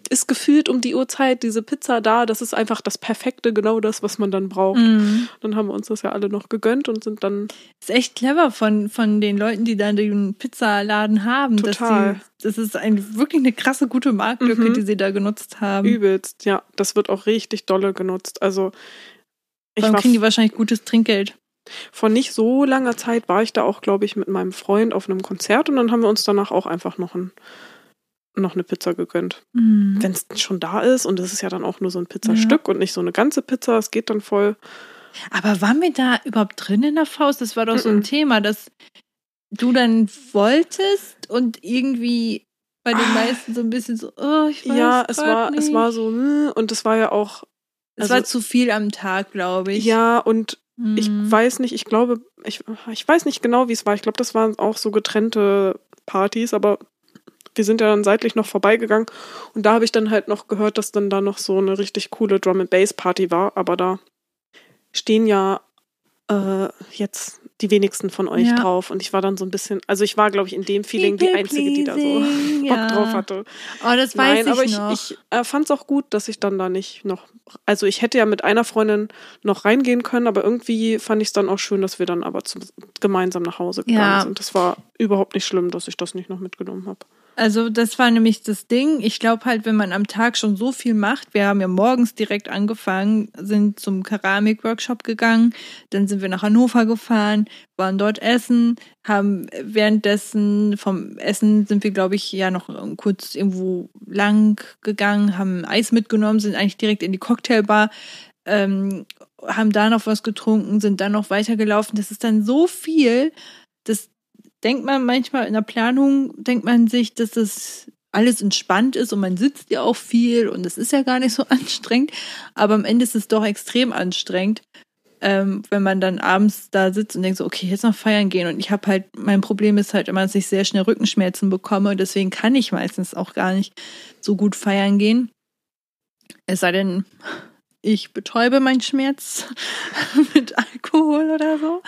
ist gefühlt um die Uhrzeit diese Pizza da. Das ist einfach das Perfekte, genau das, was man dann braucht. Mhm. Dann haben wir uns das ja alle noch gegönnt und sind dann Ist echt clever von, von den Leuten, die da den Pizzaladen haben. Total. Dass sie, das ist ein, wirklich eine krasse, gute Marktlücke, Mhm. die sie da genutzt haben. übelst. Ja, das wird auch richtig dolle genutzt. Also ich war kriegen die wahrscheinlich gutes Trinkgeld? Vor nicht so langer Zeit war ich da auch, glaube ich, mit meinem Freund auf einem Konzert und dann haben wir uns danach auch einfach noch, ein, noch eine Pizza gegönnt. Mhm. Wenn es schon da ist und es ist ja dann auch nur so ein Pizzastück und nicht so eine ganze Pizza, es geht dann voll. Aber waren wir da überhaupt drin in der Faust? Das war doch so ein Mhm. Thema, dass du dann wolltest und irgendwie bei den Ah. meisten so ein bisschen so, oh, ich weiß ja, es war, nicht. es war so, hm, und es war ja auch, es also- war zu viel am Tag, glaube ich. ja, und ich Mhm. weiß nicht, ich glaube, ich, ich weiß nicht genau, wie es war. Ich glaube, das waren auch so getrennte Partys, aber wir sind ja dann seitlich noch vorbeigegangen und da habe ich dann halt noch gehört, dass dann da noch so eine richtig coole Drum and Bass Party war, aber da stehen ja äh, jetzt die wenigsten von euch Ja. drauf. Und ich war dann so ein bisschen, also ich war, glaube ich, in dem Feeling die Einzige, die da so pleasing, Bock ja. drauf hatte. Oh, das weiß Nein, aber ich ich, noch. ich äh, fand es auch gut, dass ich dann da nicht noch, also ich hätte ja mit einer Freundin noch reingehen können, aber irgendwie fand ich es dann auch schön, dass wir dann aber zum, gemeinsam nach Hause gegangen Ja. sind. Das war überhaupt nicht schlimm, dass ich das nicht noch mitgenommen habe. Also das war nämlich das Ding. Ich glaube halt, wenn man am Tag schon so viel macht, wir haben ja morgens direkt angefangen, sind zum Keramik-Workshop gegangen, dann sind wir nach Hannover gefahren, waren dort essen, haben währenddessen vom Essen sind wir, glaube ich, ja noch kurz irgendwo lang gegangen, haben Eis mitgenommen, sind eigentlich direkt in die Cocktailbar, ähm, haben da noch was getrunken, sind dann noch weitergelaufen. Das ist dann so viel, das denkt man manchmal in der Planung, denkt man sich, dass das alles entspannt ist und man sitzt ja auch viel und es ist ja gar nicht so anstrengend. Aber am Ende ist es doch extrem anstrengend, ähm, wenn man dann abends da sitzt und denkt so, okay, jetzt noch feiern gehen. Und ich habe halt, mein Problem ist halt immer, dass ich sehr schnell Rückenschmerzen bekomme und deswegen kann ich meistens auch gar nicht so gut feiern gehen. Es sei denn, ich betäube meinen Schmerz mit Alkohol oder so.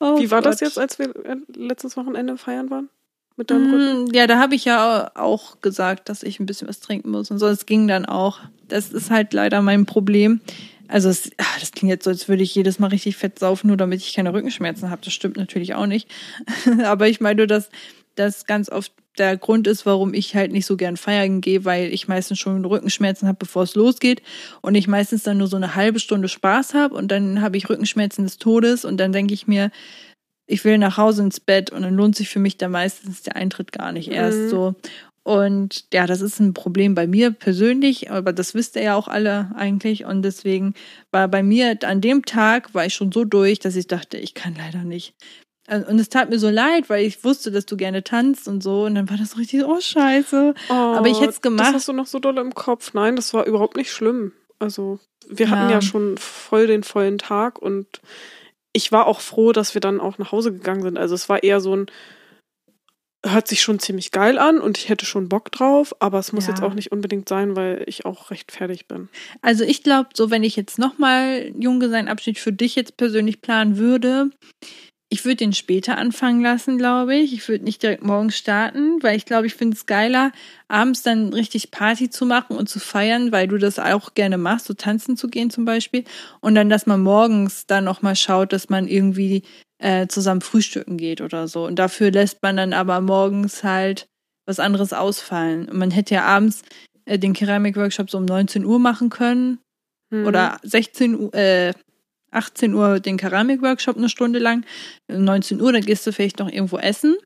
Oh Wie war das Gott. jetzt, als wir äh, letztes Wochenende feiern waren? Mit deinem Rücken? Mm, Ja, da habe ich ja auch gesagt, dass ich ein bisschen was trinken muss und so. Es ging dann auch. Das ist halt leider mein Problem. Also es, ah, das klingt jetzt so, als würde ich jedes Mal richtig fett saufen, nur damit ich keine Rückenschmerzen habe. Das stimmt natürlich auch nicht. Aber ich meine, nur, dass das ganz oft der Grund ist, warum ich halt nicht so gern feiern gehe, weil ich meistens schon Rückenschmerzen habe, bevor es losgeht und ich meistens dann nur so eine halbe Stunde Spaß habe und dann habe ich Rückenschmerzen des Todes und dann denke ich mir, ich will nach Hause ins Bett und dann lohnt sich für mich da meistens der Eintritt gar nicht erst Mhm. so. Und ja, das ist ein Problem bei mir persönlich, aber das wisst ihr ja auch alle eigentlich. Und deswegen war bei mir an dem Tag war ich schon so durch, dass ich dachte, ich kann leider nicht. Also, Und es tat mir so leid, weil ich wusste, dass du gerne tanzt und so. Und dann war das so richtig, oh Scheiße. Aber ich hätte es Das gemacht. hast du noch so doll im Kopf. Nein, das war überhaupt nicht schlimm. Also, wir hatten Ja. ja schon voll den vollen Tag und ich war auch froh, dass wir dann auch nach Hause gegangen sind. Also, es war eher so ein, hört sich schon ziemlich geil an und ich hätte schon Bock drauf, aber es muss Ja. jetzt auch nicht unbedingt sein, weil ich auch recht fertig bin. Also ich glaube, so wenn ich jetzt nochmal Junggesellenabschied für dich jetzt persönlich planen würde, ich würde den später anfangen lassen, glaube ich. Ich würde nicht direkt morgens starten, weil ich glaube, ich finde es geiler, abends dann richtig Party zu machen und zu feiern, weil du das auch gerne machst, so tanzen zu gehen zum Beispiel. Und dann, dass man morgens dann nochmal schaut, dass man irgendwie äh, zusammen frühstücken geht oder so. Und dafür lässt man dann aber morgens halt was anderes ausfallen. Und man hätte ja abends äh, den Keramikworkshop so um 19 Uhr machen können Mhm. oder 16 Uhr, äh, 18 Uhr den Keramikworkshop eine Stunde lang, 19 Uhr, dann gehst du vielleicht noch irgendwo essen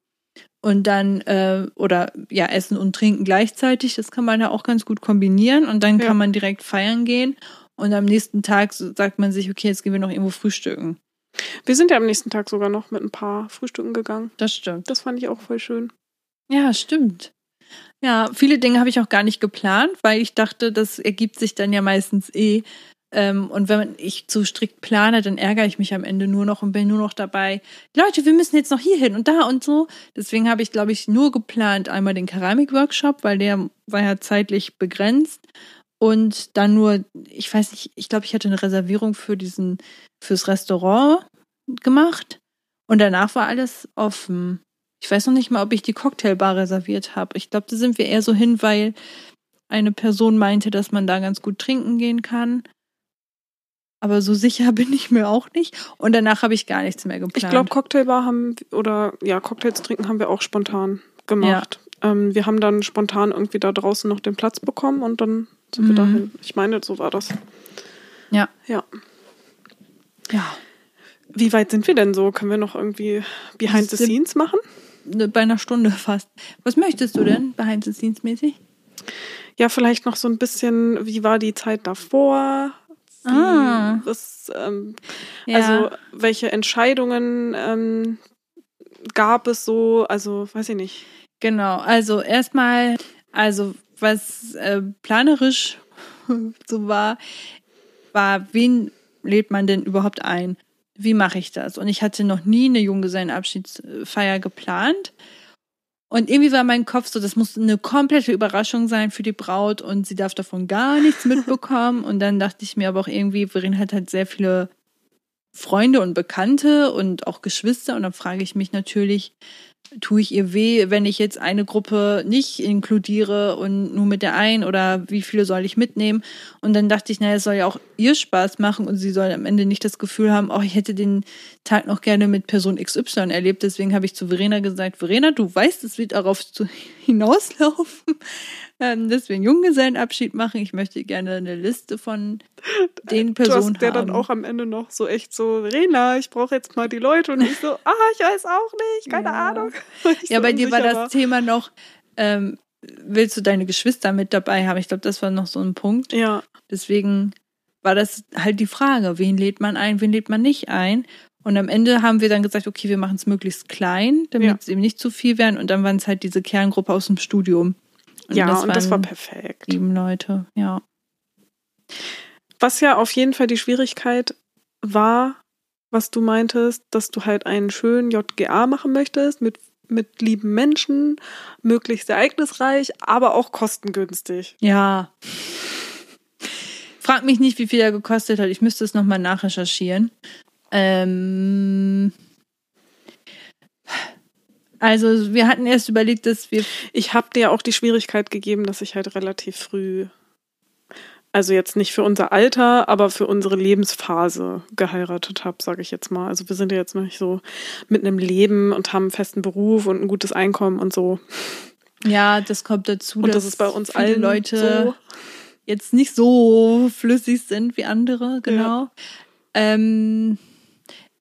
und dann, äh, oder ja, essen und trinken gleichzeitig, das kann man ja auch ganz gut kombinieren und dann Ja. kann man direkt feiern gehen und am nächsten Tag sagt man sich, okay, jetzt gehen wir noch irgendwo frühstücken. Wir sind ja am nächsten Tag sogar noch mit ein paar Frühstücken gegangen. Das stimmt. Das fand ich auch voll schön. Ja, stimmt. Ja, viele Dinge habe ich auch gar nicht geplant, weil ich dachte, das ergibt sich dann ja meistens eh. Ähm, und wenn ich zu strikt plane, dann ärgere ich mich am Ende nur noch und bin nur noch dabei. Leute, wir müssen jetzt noch hier hin und da und so. Deswegen habe ich, glaube ich, nur geplant einmal den Keramikworkshop, weil der war ja zeitlich begrenzt. Und dann nur, ich weiß nicht, ich glaube, ich hatte eine Reservierung für diesen, fürs Restaurant gemacht. Und danach war alles offen. Ich weiß noch nicht mal, ob ich die Cocktailbar reserviert habe. Ich glaube, da sind wir eher so hin, weil eine Person meinte, dass man da ganz gut trinken gehen kann. Aber so sicher bin ich mir auch nicht. Und danach habe ich gar nichts mehr geplant. Ich glaube, Cocktailbar haben, oder ja, Cocktails trinken haben wir auch spontan gemacht. Ähm, wir haben dann spontan irgendwie da draußen noch den Platz bekommen und dann sind wir Mhm. dahin. Ich meine, so war das. Ja. Ja. ja, Wie weit sind wir denn so? Können wir noch irgendwie Behind the Scenes machen? ne, bei einer Stunde fast. Was möchtest du denn, behind the scenes mäßig? Ja, vielleicht noch so ein bisschen, wie war die Zeit davor? Wie, Ah. was, ähm, Ja. Also, welche Entscheidungen ähm, gab es so? Also, weiß ich nicht. Genau, also erstmal, also was äh, planerisch so war, war, wen lädt man denn überhaupt ein? Wie mache ich das? Und ich hatte noch nie eine Junggesellenabschiedsfeier geplant. Und irgendwie war mein Kopf so, das muss eine komplette Überraschung sein für die Braut und sie darf davon gar nichts mitbekommen. Und dann dachte ich mir aber auch irgendwie, Verin hat halt sehr viele Freunde und Bekannte und auch Geschwister. Und dann frage ich mich natürlich, tue ich ihr weh, wenn ich jetzt eine Gruppe nicht inkludiere und nur mit der einen oder wie viele soll ich mitnehmen? Und dann dachte ich, naja, es soll ja auch ihr Spaß machen und sie soll am Ende nicht das Gefühl haben, oh, ich hätte den Tag noch gerne mit Person XY erlebt. Deswegen habe ich zu Verena gesagt, Verena, du weißt, es wird darauf hinauslaufen, ähm, einen Junggesellenabschied machen. Ich möchte gerne eine Liste von den Personen du hast der dann auch am Ende noch so echt so, Rena, ich brauche jetzt mal die Leute und ich so, ah, ich weiß auch nicht, keine ja. Ahnung. Ja, so bei dir war das war. Thema noch, ähm, willst du deine Geschwister mit dabei haben? Ich glaube, das war noch so ein Punkt. Ja. Deswegen war das halt die Frage, wen lädt man ein, wen lädt man nicht ein? Und am Ende haben wir dann gesagt, okay, wir machen es möglichst klein, damit ja. es eben nicht zu viel werden. Und dann waren es halt diese Kerngruppe aus dem Studium. Und ja, das und das war perfekt. Sieben Leute, ja. Was ja auf jeden Fall die Schwierigkeit war, was du meintest, dass du halt einen schönen JGA machen möchtest mit, mit lieben Menschen, möglichst ereignisreich, aber auch kostengünstig. Ja. Frag mich nicht, wie viel er gekostet hat. Ich müsste es nochmal nachrecherchieren. Ähm, also wir hatten erst überlegt, dass wir. Ich habe dir auch die Schwierigkeit gegeben, dass ich halt relativ früh, also jetzt nicht für unser Alter, aber für unsere Lebensphase geheiratet habe, sage ich jetzt mal. Also wir sind ja jetzt noch nicht so mit einem Leben und haben einen festen Beruf und ein gutes Einkommen und so. Ja, das kommt dazu. Und das ist bei uns allen Leute so. jetzt nicht so flüssig sind wie andere, genau. Ja. Ähm,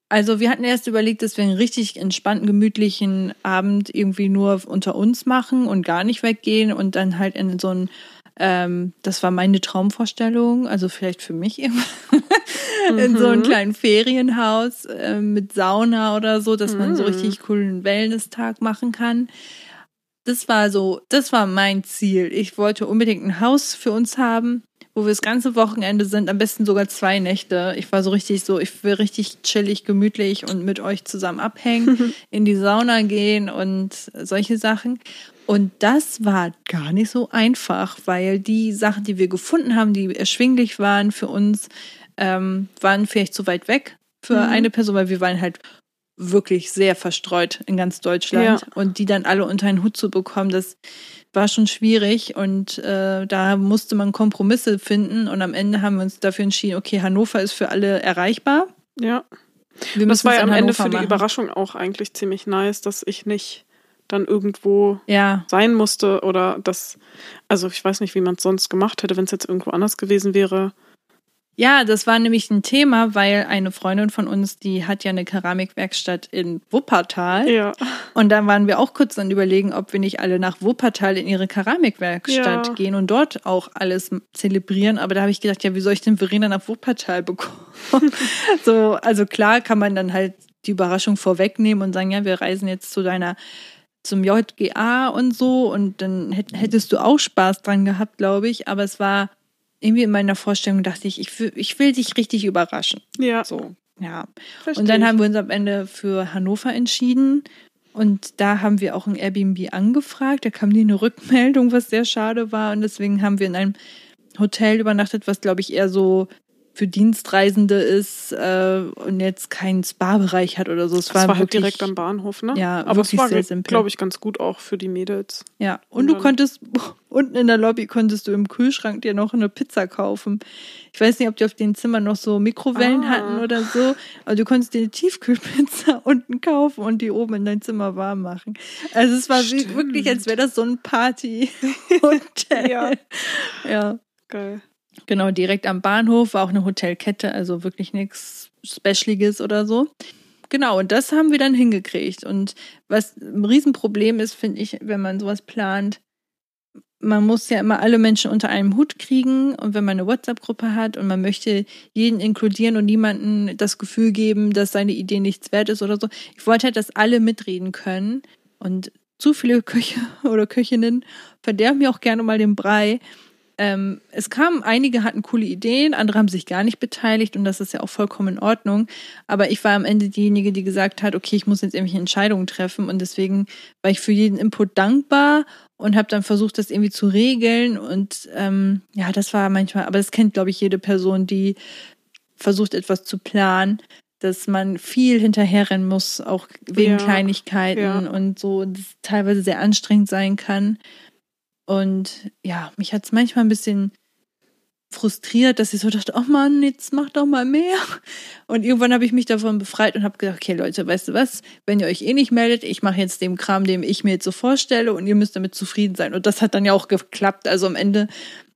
also wir hatten erst überlegt, dass wir einen richtig entspannten, gemütlichen Abend irgendwie nur unter uns machen und gar nicht weggehen und dann halt in so ein, ähm, das war meine Traumvorstellung, also vielleicht für mich immer, in so einem mhm. kleinen Ferienhaus äh, mit Sauna oder so, dass man so mhm. richtig coolen Wellness-Tag machen kann. Das war so, das war mein Ziel. Ich wollte unbedingt ein Haus für uns haben wo wir das ganze Wochenende sind, am besten sogar zwei Nächte. Ich war so richtig so, ich will richtig chillig, gemütlich und mit euch zusammen abhängen, in die Sauna gehen und solche Sachen. Und das war gar nicht so einfach, weil die Sachen, die wir gefunden haben, die erschwinglich waren für uns, ähm, waren vielleicht zu weit weg für mhm. eine Person, weil wir waren halt wirklich sehr verstreut in ganz Deutschland. Ja. Und die dann alle unter einen Hut zu bekommen, das war schon schwierig und äh, da musste man Kompromisse finden und am Ende haben wir uns dafür entschieden, okay, Hannover ist für alle erreichbar. Ja. Wir das war ja am Ende für machen. die Überraschung auch eigentlich ziemlich nice, dass ich nicht dann irgendwo ja. sein musste oder das, also ich weiß nicht, wie man es sonst gemacht hätte, wenn es jetzt irgendwo anders gewesen wäre. Ja, das war nämlich ein Thema, weil eine Freundin von uns, die hat ja eine Keramikwerkstatt in Wuppertal. Ja. Und dann waren wir auch kurz dann überlegen, ob wir nicht alle nach Wuppertal in ihre Keramikwerkstatt ja. gehen und dort auch alles zelebrieren. Aber da habe ich gedacht, ja, wie soll ich denn Verena nach Wuppertal bekommen? so, also klar kann man dann halt die Überraschung vorwegnehmen und sagen, ja, wir reisen jetzt zu deiner zum JGA und so und dann hättest du auch Spaß dran gehabt, glaube ich. Aber es war irgendwie in meiner Vorstellung dachte ich, ich will, ich will dich richtig überraschen. Ja. So, ja. Versteh und dann haben wir uns am Ende für Hannover entschieden. Und da haben wir auch ein Airbnb angefragt. Da kam nie eine Rückmeldung, was sehr schade war. Und deswegen haben wir in einem Hotel übernachtet, was, glaube ich, eher so für Dienstreisende ist äh, und jetzt keinen Spa-Bereich hat oder so. Es war, war halt direkt am Bahnhof, ne? Ja, aber es war, glaube ich, ganz gut auch für die Mädels. Ja, und, und du konntest unten in der Lobby konntest du im Kühlschrank dir noch eine Pizza kaufen. Ich weiß nicht, ob die auf den Zimmern noch so Mikrowellen ah. hatten oder so, aber du konntest dir eine Tiefkühlpizza unten kaufen und die oben in dein Zimmer warm machen. Also es war Stimmt. wirklich, als wäre das so ein Party-Hotel. ja. ja. Geil. Genau, direkt am Bahnhof war auch eine Hotelkette, also wirklich nichts Specialiges oder so. Genau, und das haben wir dann hingekriegt. Und was ein Riesenproblem ist, finde ich, wenn man sowas plant, man muss ja immer alle Menschen unter einem Hut kriegen und wenn man eine WhatsApp-Gruppe hat und man möchte jeden inkludieren und niemanden das Gefühl geben, dass seine Idee nichts wert ist oder so. Ich wollte halt, dass alle mitreden können und zu viele Köche oder Köchinnen verderben mir auch gerne mal den Brei. Ähm, es kamen, einige hatten coole Ideen, andere haben sich gar nicht beteiligt und das ist ja auch vollkommen in Ordnung. Aber ich war am Ende diejenige, die gesagt hat, okay, ich muss jetzt irgendwelche Entscheidungen treffen und deswegen war ich für jeden Input dankbar und habe dann versucht, das irgendwie zu regeln und ähm, ja, das war manchmal, aber das kennt, glaube ich, jede Person, die versucht, etwas zu planen. dass man viel hinterherrennen muss, auch wegen Ja, Kleinigkeiten ja. und so, das teilweise sehr anstrengend sein kann. Und ja, mich hat es manchmal ein bisschen frustriert, dass ich so dachte, oh Mann, jetzt mach doch mal mehr. Und irgendwann habe ich mich davon befreit und habe gedacht, okay Leute, weißt du was, wenn ihr euch eh nicht meldet, ich mache jetzt den Kram, den ich mir jetzt so vorstelle und ihr müsst damit zufrieden sein. Und das hat dann ja auch geklappt. Also am Ende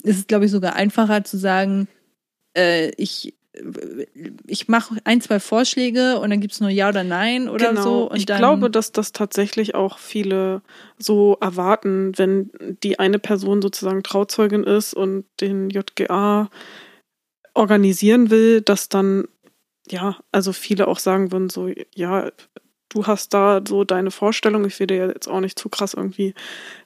ist es, glaube ich, sogar einfacher zu sagen, äh, ich ich mache ein, zwei Vorschläge und dann gibt's nur Ja oder Nein oder genau. so. Und ich glaube, dass das tatsächlich auch viele so erwarten, wenn die eine Person sozusagen Trauzeugin ist und den JGA organisieren will, dass dann, ja, also viele auch sagen würden, so, ja, du hast da so deine Vorstellung, ich will dir jetzt auch nicht zu krass irgendwie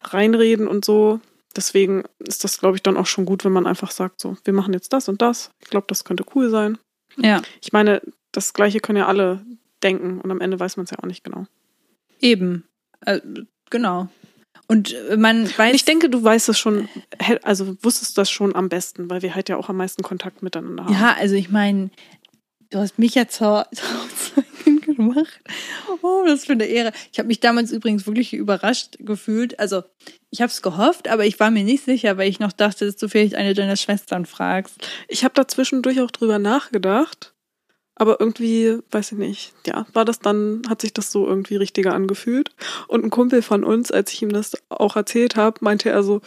reinreden und so. Deswegen ist das, glaube ich, dann auch schon gut, wenn man einfach sagt, so, wir machen jetzt das und das. Ich glaube, das könnte cool sein. ja, Ich meine, das Gleiche können ja alle denken und am Ende weiß man es ja auch nicht genau. eben. Äh, genau. Und äh, man weiß. ich denke, du weißt es schon, also wusstest das schon am besten, weil wir halt ja auch am meisten Kontakt miteinander haben. Ja, also ich meine, du hast mich ja zur Trauzeugin gemacht. Oh, das für eine Ehre. Ich habe mich damals übrigens wirklich überrascht gefühlt. Also ich habe es gehofft, aber ich war mir nicht sicher, weil ich noch dachte, dass du vielleicht eine deiner Schwestern fragst. Ich habe da zwischendurch auch drüber nachgedacht, aber irgendwie, weiß ich nicht, ja, war das dann, hat sich das so irgendwie richtiger angefühlt. Und ein Kumpel von uns, als ich ihm das auch erzählt habe, meinte er so,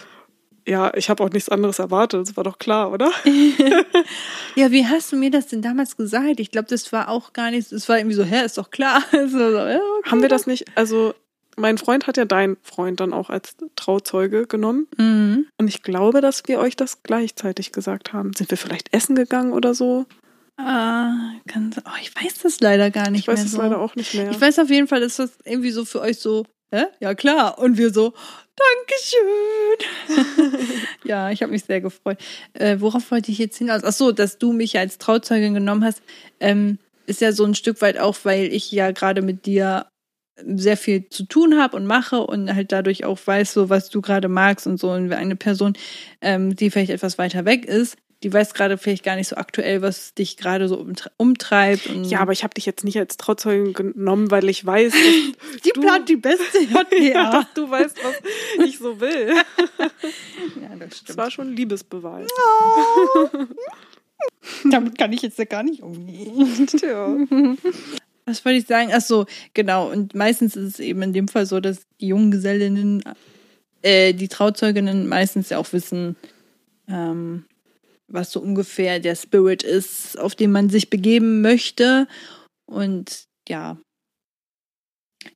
ja, ich habe auch nichts anderes erwartet, das war doch klar, oder? Ja, wie hast du mir das denn damals gesagt? Ich glaube, das war auch gar nicht, es war irgendwie so, hä, ist doch klar. So, ja, okay. Haben wir das nicht, also mein Freund hat ja deinen Freund dann auch als Trauzeuge genommen. Mhm. Und ich glaube, dass wir euch das gleichzeitig gesagt haben. Sind wir vielleicht essen gegangen oder so? Ah, kann, oh, ich weiß das leider gar nicht Ich weiß mehr es so. leider auch nicht mehr. Ich weiß auf jeden Fall, dass das irgendwie so für euch so, hä? Ja, klar. Und wir so, Dankeschön. ja, ich habe mich sehr gefreut. Äh, worauf wollte ich jetzt hinaus? Ach so, dass du mich als Trauzeugin genommen hast, ähm, ist ja so ein Stück weit auch, weil ich ja gerade mit dir sehr viel zu tun habe und mache und halt dadurch auch weiß, so was du gerade magst und so. Und eine Person, ähm, die vielleicht etwas weiter weg ist, die weiß gerade vielleicht gar nicht so aktuell, was dich gerade so umtre- umtreibt. Ja, aber ich habe dich jetzt nicht als Trauzeugin genommen, weil ich weiß, dass die du- plant die beste ja, dass JPA. du weißt, was ich so will. Ja, das Das stimmt. war schon ein Liebesbeweis. Damit kann ich jetzt ja gar nicht umgehen. Tja. Was wollte ich sagen? Ach so, genau. Und meistens ist es eben in dem Fall so, dass die Junggesellinnen, äh, die Trauzeuginnen meistens ja auch wissen, ähm, was so ungefähr der Spirit ist, auf den man sich begeben möchte. Und ja,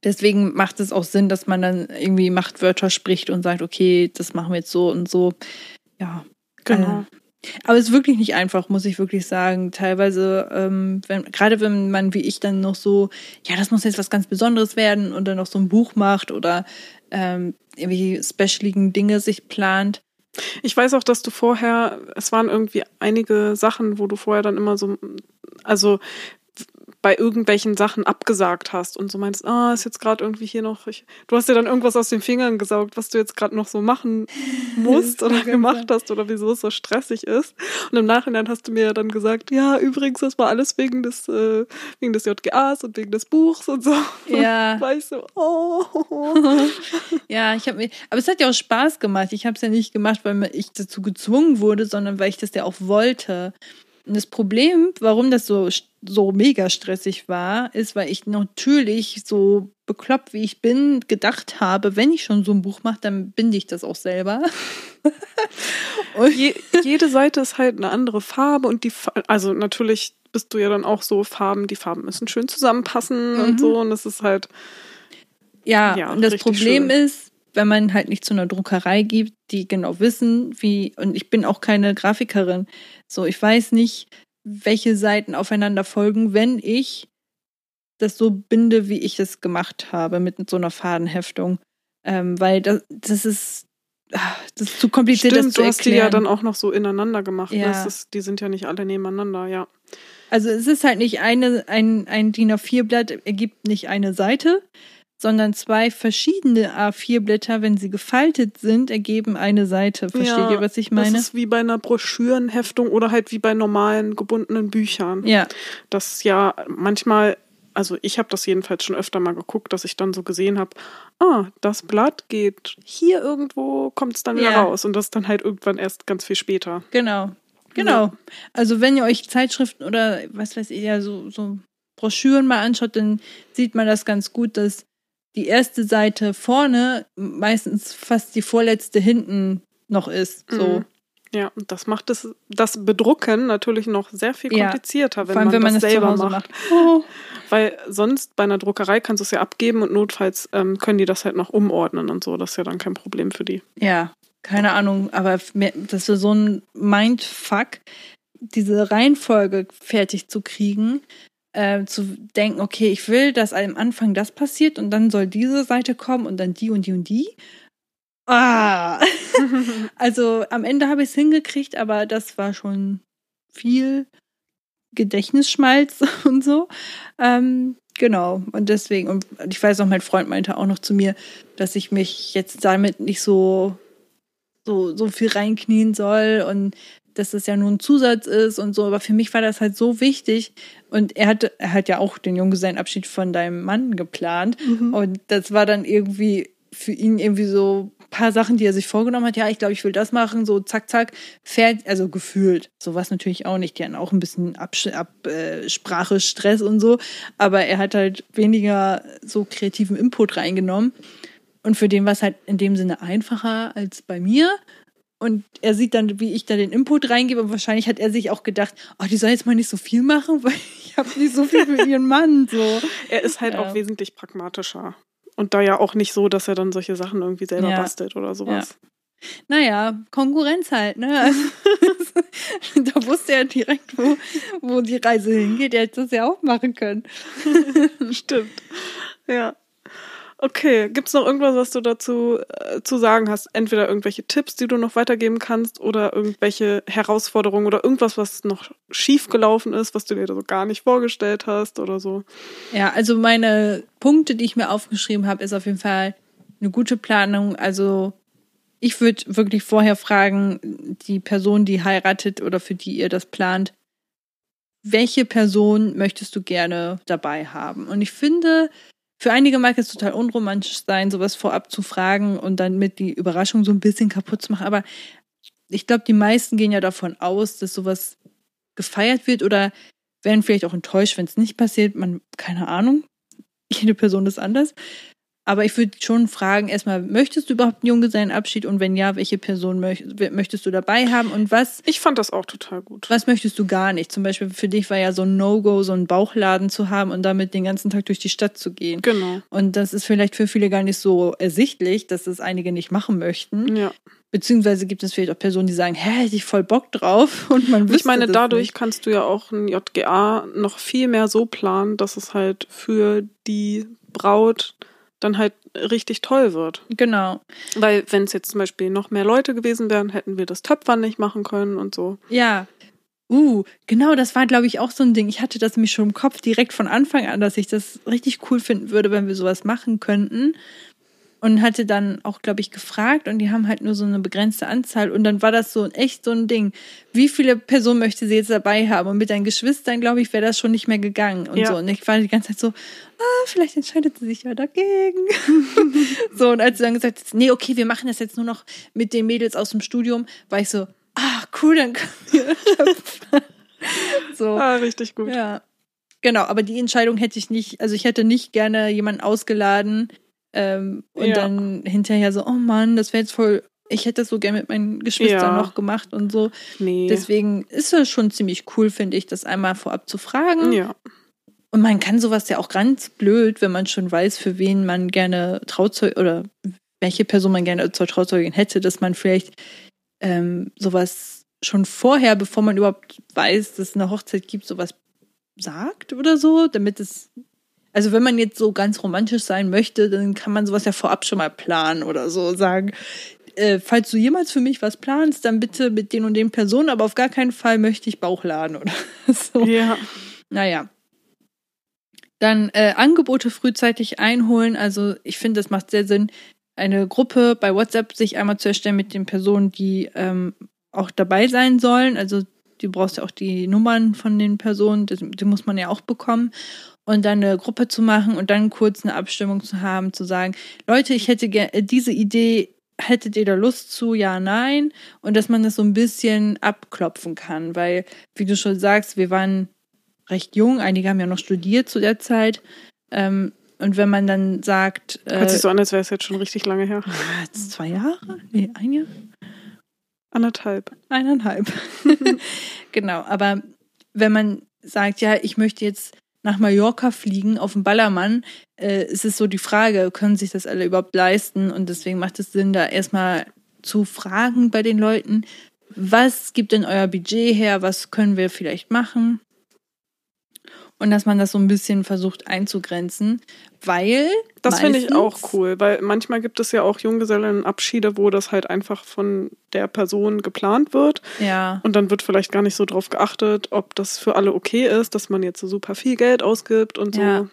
deswegen macht es auch Sinn, dass man dann irgendwie Machtwörter spricht und sagt, okay, das machen wir jetzt so und so. Ja, Genau. aber es ist wirklich nicht einfach, muss ich wirklich sagen. Teilweise, ähm, wenn, gerade wenn man wie ich dann noch so, ja, das muss jetzt was ganz Besonderes werden und dann noch so ein Buch macht oder ähm, irgendwie specialigen Dinge sich plant. Ich weiß auch, dass du vorher, es waren irgendwie einige Sachen, wo du vorher dann immer so, also bei irgendwelchen Sachen abgesagt hast und so meinst, ah, ist jetzt gerade irgendwie hier noch, ich, du hast dir dann irgendwas aus den Fingern gesaugt, was du jetzt gerade noch so machen musst oder gemacht hast oder wieso es so stressig ist. Und im Nachhinein hast du mir ja dann gesagt, ja, übrigens, das war alles wegen des, äh, wegen des JGAs und wegen des Buchs und so. Ja. Und war ich so, oh. ja, ich habe mir, aber es hat ja auch Spaß gemacht. Ich habe es ja nicht gemacht, weil ich dazu gezwungen wurde, sondern weil ich das ja auch wollte. Und das Problem, warum das so, so mega stressig war, ist, weil ich natürlich so bekloppt, wie ich bin, gedacht habe, wenn ich schon so ein Buch mache, dann binde ich das auch selber. Und Je, jede Seite ist halt eine andere Farbe und die, also natürlich bist du ja dann auch so Farben, die Farben müssen schön zusammenpassen Mhm. und so und das ist halt, Ja, Ja, und das Problem schön. ist, wenn man halt nicht zu einer Druckerei gibt, die genau wissen, wie, und ich bin auch keine Grafikerin, so, ich weiß nicht, welche Seiten aufeinander folgen, wenn ich das so binde, wie ich es gemacht habe, mit so einer Fadenheftung. Ähm, weil das, das ist, ah, das ist zu kompliziert, das stimmt, zu du hast die ja dann auch noch so ineinander gemacht. Ja. Ne? Das ist, die sind ja nicht alle nebeneinander, ja. Also es ist halt nicht eine, ein, ein DIN A4-Blatt ergibt nicht eine Seite, sondern zwei verschiedene A4-Blätter, wenn sie gefaltet sind, ergeben eine Seite. Versteht Ja, ihr, was ich meine? Das ist wie bei einer Broschürenheftung oder halt wie bei normalen gebundenen Büchern. ja, Das ja manchmal, also ich habe das jedenfalls schon öfter mal geguckt, dass ich dann so gesehen habe, ah, das Blatt geht hier irgendwo, kommt es dann wieder Ja. raus. Und das dann halt irgendwann erst ganz viel später. genau. Genau. Also wenn ihr euch Zeitschriften oder was weiß ich, ja, so, so Broschüren mal anschaut, dann sieht man das ganz gut, dass die erste Seite vorne meistens fast die vorletzte hinten noch ist. So. Mhm. Ja, und das macht das, das Bedrucken natürlich noch sehr viel Ja. komplizierter, wenn, Vor allem, man, wenn man das das selber macht. macht. Oh. Weil sonst bei einer Druckerei kannst du es ja abgeben und notfalls ähm, können die das halt noch umordnen und so. Das ist ja dann kein Problem für die. Ja, keine Ahnung, aber das ist so ein Mindfuck, diese Reihenfolge fertig zu kriegen, äh, zu denken, okay, ich will, dass am Anfang das passiert und dann soll diese Seite kommen und dann die und die und die. Ah! also am Ende habe ich es hingekriegt, aber das war schon viel Gedächtnisschmalz und so. Ähm, genau. Und deswegen, und ich weiß auch, mein Freund meinte auch noch zu mir, dass ich mich jetzt damit nicht so, so, so viel reinknien soll und dass es ja nur ein Zusatz ist und so. Aber für mich war das halt so wichtig. Und er hatte, er hat ja auch den Junggesellenabschied von deinem Mann geplant. Und das war dann irgendwie für ihn irgendwie so ein paar Sachen, die er sich vorgenommen hat. Ja, ich glaube, ich will das machen. So zack, zack. Fährt, also gefühlt. Sowas natürlich auch nicht. Die hatten auch ein bisschen Absch Ab, äh, Sprache, Stress und so. Aber er hat halt weniger so kreativen Input reingenommen. Und für den war es halt in dem Sinne einfacher als bei mir. Und er sieht dann, wie ich da den Input reingebe. Und wahrscheinlich hat er sich auch gedacht, oh, die soll jetzt mal nicht so viel machen, weil ich habe nicht so viel für ihren Mann. So. Er ist halt Ja. auch wesentlich pragmatischer. Und da ja auch nicht so, dass er dann solche Sachen irgendwie selber Ja. bastelt oder sowas. Naja, Konkurrenz halt, ne? Also, da wusste er direkt, wo, wo die Reise hingeht. Er hätte das ja auch machen können. Stimmt. Ja. Okay, gibt's noch irgendwas, was du dazu äh, zu sagen hast? Entweder irgendwelche Tipps, die du noch weitergeben kannst, oder irgendwelche Herausforderungen oder irgendwas, was noch schief gelaufen ist, was du dir so gar nicht vorgestellt hast oder so. Ja, also meine Punkte, die ich mir aufgeschrieben habe, ist auf jeden Fall eine gute Planung. Also ich würde wirklich vorher fragen, die Person, die heiratet oder für die ihr das plant, welche Person möchtest du gerne dabei haben? Und ich finde, für einige mag es total unromantisch sein, sowas vorab zu fragen und dann mit die Überraschung so ein bisschen kaputt zu machen. Aber ich glaube, die meisten gehen ja davon aus, dass sowas gefeiert wird oder werden vielleicht auch enttäuscht, wenn es nicht passiert. Man, keine Ahnung. Jede Person ist anders. Aber ich würde schon fragen, erstmal, möchtest du überhaupt einen Junggesellenabschied? Und wenn ja, welche Person möch möchtest du dabei haben? Und was, Ich fand das auch total gut. was möchtest du gar nicht? Zum Beispiel für dich war ja so ein No-Go, so einen Bauchladen zu haben und damit den ganzen Tag durch die Stadt zu gehen. Genau. Und das ist vielleicht für viele gar nicht so ersichtlich, dass es einige nicht machen möchten. Ja. Beziehungsweise gibt es vielleicht auch Personen, die sagen, hä, hätte ich voll Bock drauf. Und man Ich meine, dadurch nicht. kannst du ja auch ein JGA noch viel mehr so planen, dass es halt für die Braut dann halt richtig toll wird. Genau. Weil wenn es jetzt zum Beispiel noch mehr Leute gewesen wären, hätten wir das Töpfern nicht machen können und so. Ja. Uh, genau, das war, glaube ich, auch so ein Ding. Ich hatte das nämlich schon im Kopf direkt von Anfang an, dass ich das richtig cool finden würde, wenn wir sowas machen könnten. Und hatte dann auch, glaube ich, gefragt und die haben halt nur so eine begrenzte Anzahl. Und dann war das so echt so ein Ding. Wie viele Personen möchte sie jetzt dabei haben? Und mit deinen Geschwistern, glaube ich, wäre das schon nicht mehr gegangen. Und Ja. so. Und ich war die ganze Zeit so, ah, vielleicht entscheidet sie sich ja dagegen. so, und als sie dann gesagt hat, nee, okay, wir machen das jetzt nur noch mit den Mädels aus dem Studium, war ich so, ah, cool, dann können wir so. Ah, richtig gut. Ja. Genau, aber die Entscheidung hätte ich nicht, also ich hätte nicht gerne jemanden ausgeladen ähm, und Ja. dann hinterher so, oh Mann, das wäre jetzt voll, ich hätte das so gerne mit meinen Geschwistern Ja. noch gemacht und so. Nee. Deswegen ist es schon ziemlich cool, finde ich, das einmal vorab zu fragen. ja. Und man kann sowas ja auch ganz blöd, wenn man schon weiß, für wen man gerne Trauzeug oder welche Person man gerne zur Trauzeugin hätte, dass man vielleicht ähm, sowas schon vorher, bevor man überhaupt weiß, dass es eine Hochzeit gibt, sowas sagt oder so, damit es. Also wenn man jetzt so ganz romantisch sein möchte, dann kann man sowas ja vorab schon mal planen oder so sagen. Äh, falls du jemals für mich was planst, dann bitte mit den und den Personen, aber auf gar keinen Fall möchte ich Bauchladen oder so. Ja. Naja. Dann äh, Angebote frühzeitig einholen. Also ich finde, das macht sehr Sinn, eine Gruppe bei WhatsApp sich einmal zu erstellen mit den Personen, die ähm, auch dabei sein sollen. Also du brauchst ja auch die Nummern von den Personen, die, muss man ja auch bekommen. Und dann eine Gruppe zu machen und dann kurz eine Abstimmung zu haben, zu sagen, Leute, ich hätte gerne diese Idee, hättet ihr da Lust zu? Ja, nein. Und dass man das so ein bisschen abklopfen kann, weil, wie du schon sagst, wir waren recht jung, einige haben ja noch studiert zu der Zeit. Ähm, und wenn man dann sagt. Äh, Hört sich so an, als wäre es jetzt schon richtig lange her. Zwei Jahre? Nee, ein Jahr? Anderthalb. Eineinhalb. genau, aber wenn man sagt, ja, ich möchte jetzt nach Mallorca fliegen auf dem Ballermann, äh, ist es so die Frage, können sich das alle überhaupt leisten? Und deswegen macht es Sinn, da erstmal zu fragen bei den Leuten, was gibt denn euer Budget her, was können wir vielleicht machen? Und dass man das so ein bisschen versucht einzugrenzen, weil. Das finde ich auch cool, weil manchmal gibt es ja auch Junggesellenabschiede, wo das halt einfach von der Person geplant wird. Ja. Und dann wird vielleicht gar nicht so drauf geachtet, ob das für alle okay ist, dass man jetzt so super viel Geld ausgibt und so. Ja.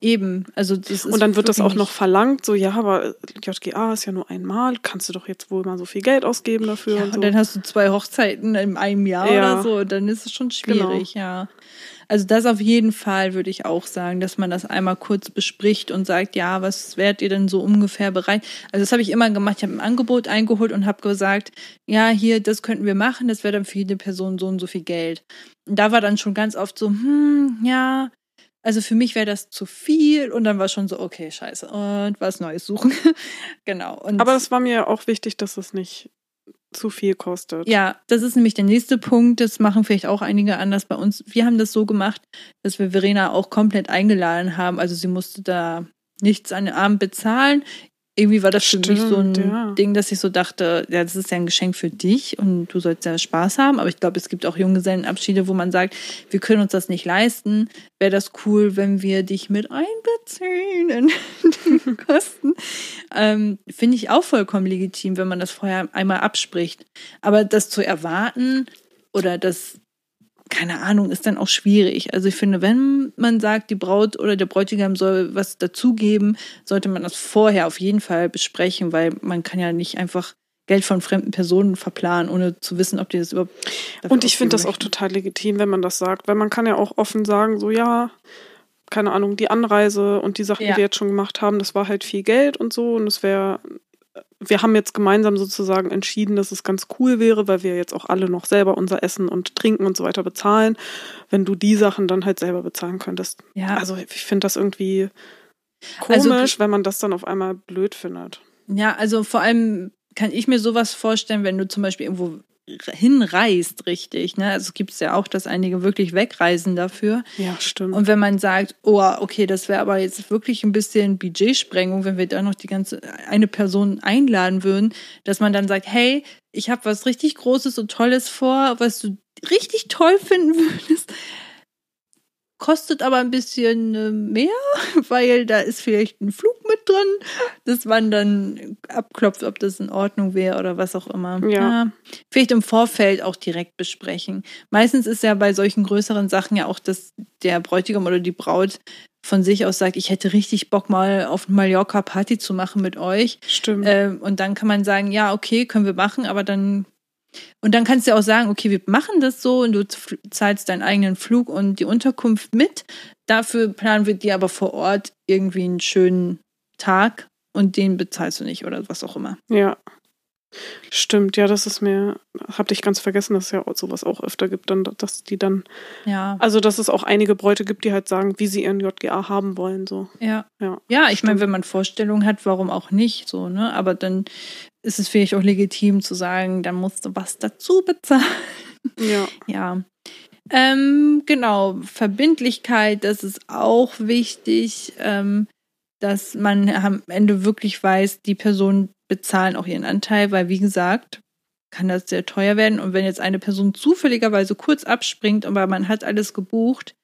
Eben, also das ist Und dann wird das auch noch verlangt, so ja, aber JGA ist ja nur einmal, kannst du doch jetzt wohl mal so viel Geld ausgeben dafür. Ja, und, so. und dann hast du zwei Hochzeiten in einem Jahr ja. oder so, und dann ist es schon schwierig, genau. ja. Also das auf jeden Fall würde ich auch sagen, dass man das einmal kurz bespricht und sagt, ja, was wärt ihr denn so ungefähr bereit? Also das habe ich immer gemacht. Ich habe ein Angebot eingeholt und habe gesagt, ja, hier, das könnten wir machen, das wäre dann für jede Person so und so viel Geld. Und da war dann schon ganz oft so, hm, ja, also für mich wäre das zu viel und dann war schon so, okay, scheiße, und was Neues suchen. genau. Und Aber es war mir auch wichtig, dass es nicht zu viel kostet. Ja, das ist nämlich der nächste Punkt. Das machen vielleicht auch einige anders bei uns. Wir haben das so gemacht, dass wir Verena auch komplett eingeladen haben. Also sie musste da nichts an den Abend bezahlen irgendwie war das Stimmt, für mich so ein ja. Ding, dass ich so dachte, ja, das ist ja ein Geschenk für dich und du sollst ja Spaß haben. Aber ich glaube, es gibt auch Junggesellenabschiede, wo man sagt, wir können uns das nicht leisten. Wäre das cool, wenn wir dich mit einbeziehen in die Kosten? Ähm, Finde ich auch vollkommen legitim, wenn man das vorher einmal abspricht. Aber das zu erwarten oder das keine Ahnung, ist dann auch schwierig. Also ich finde, wenn man sagt, die Braut oder der Bräutigam soll was dazugeben, sollte man das vorher auf jeden Fall besprechen, weil man kann ja nicht einfach Geld von fremden Personen verplanen, ohne zu wissen, ob die das überhaupt. Und ich finde das auch total legitim, wenn man das sagt, weil man kann ja auch offen sagen, so ja, keine Ahnung, die Anreise und die Sachen, ja. die wir jetzt schon gemacht haben, das war halt viel Geld und so und es wäre wir haben jetzt gemeinsam sozusagen entschieden, dass es ganz cool wäre, weil wir jetzt auch alle noch selber unser Essen und Trinken und so weiter bezahlen, wenn du die Sachen dann halt selber bezahlen könntest. Ja. Also ich finde das irgendwie also komisch, also, wenn man das dann auf einmal blöd findet. Ja, also vor allem kann ich mir sowas vorstellen, wenn du zum Beispiel irgendwo hinreist, richtig. Ne? Also gibt es ja auch, dass einige wirklich wegreisen dafür. Ja, stimmt. Und wenn man sagt, oh, okay, das wäre aber jetzt wirklich ein bisschen Budgetsprengung, wenn wir da noch die ganze eine Person einladen würden, dass man dann sagt, hey, ich habe was richtig Großes und Tolles vor, was du richtig toll finden würdest kostet aber ein bisschen äh, mehr, weil da ist vielleicht ein Flug mit drin, dass man dann abklopft, ob das in Ordnung wäre oder was auch immer. Ja. ja. Vielleicht im Vorfeld auch direkt besprechen. Meistens ist ja bei solchen größeren Sachen ja auch, dass der Bräutigam oder die Braut von sich aus sagt, ich hätte richtig Bock mal auf Mallorca Party zu machen mit euch. Stimmt. Ähm, und dann kann man sagen, ja, okay, können wir machen, aber dann und dann kannst du auch sagen, okay, wir machen das so und du zahlst deinen eigenen Flug und die Unterkunft mit. Dafür planen wir dir aber vor Ort irgendwie einen schönen Tag und den bezahlst du nicht oder was auch immer. Ja. Stimmt, ja, das ist mir, hab ich ganz vergessen, dass es ja sowas auch öfter gibt, dann, dass die dann, ja. also dass es auch einige Bräute gibt, die halt sagen, wie sie ihren JGA haben wollen, so. Ja. Ja, ja ich meine, wenn man Vorstellungen hat, warum auch nicht, so, ne, aber dann ist es vielleicht auch legitim zu sagen, dann musst du was dazu bezahlen. Ja. Ja. Ähm, genau, Verbindlichkeit, das ist auch wichtig, ähm, dass man am Ende wirklich weiß, die Personen bezahlen auch ihren Anteil, weil wie gesagt, kann das sehr teuer werden. Und wenn jetzt eine Person zufälligerweise kurz abspringt, aber man hat alles gebucht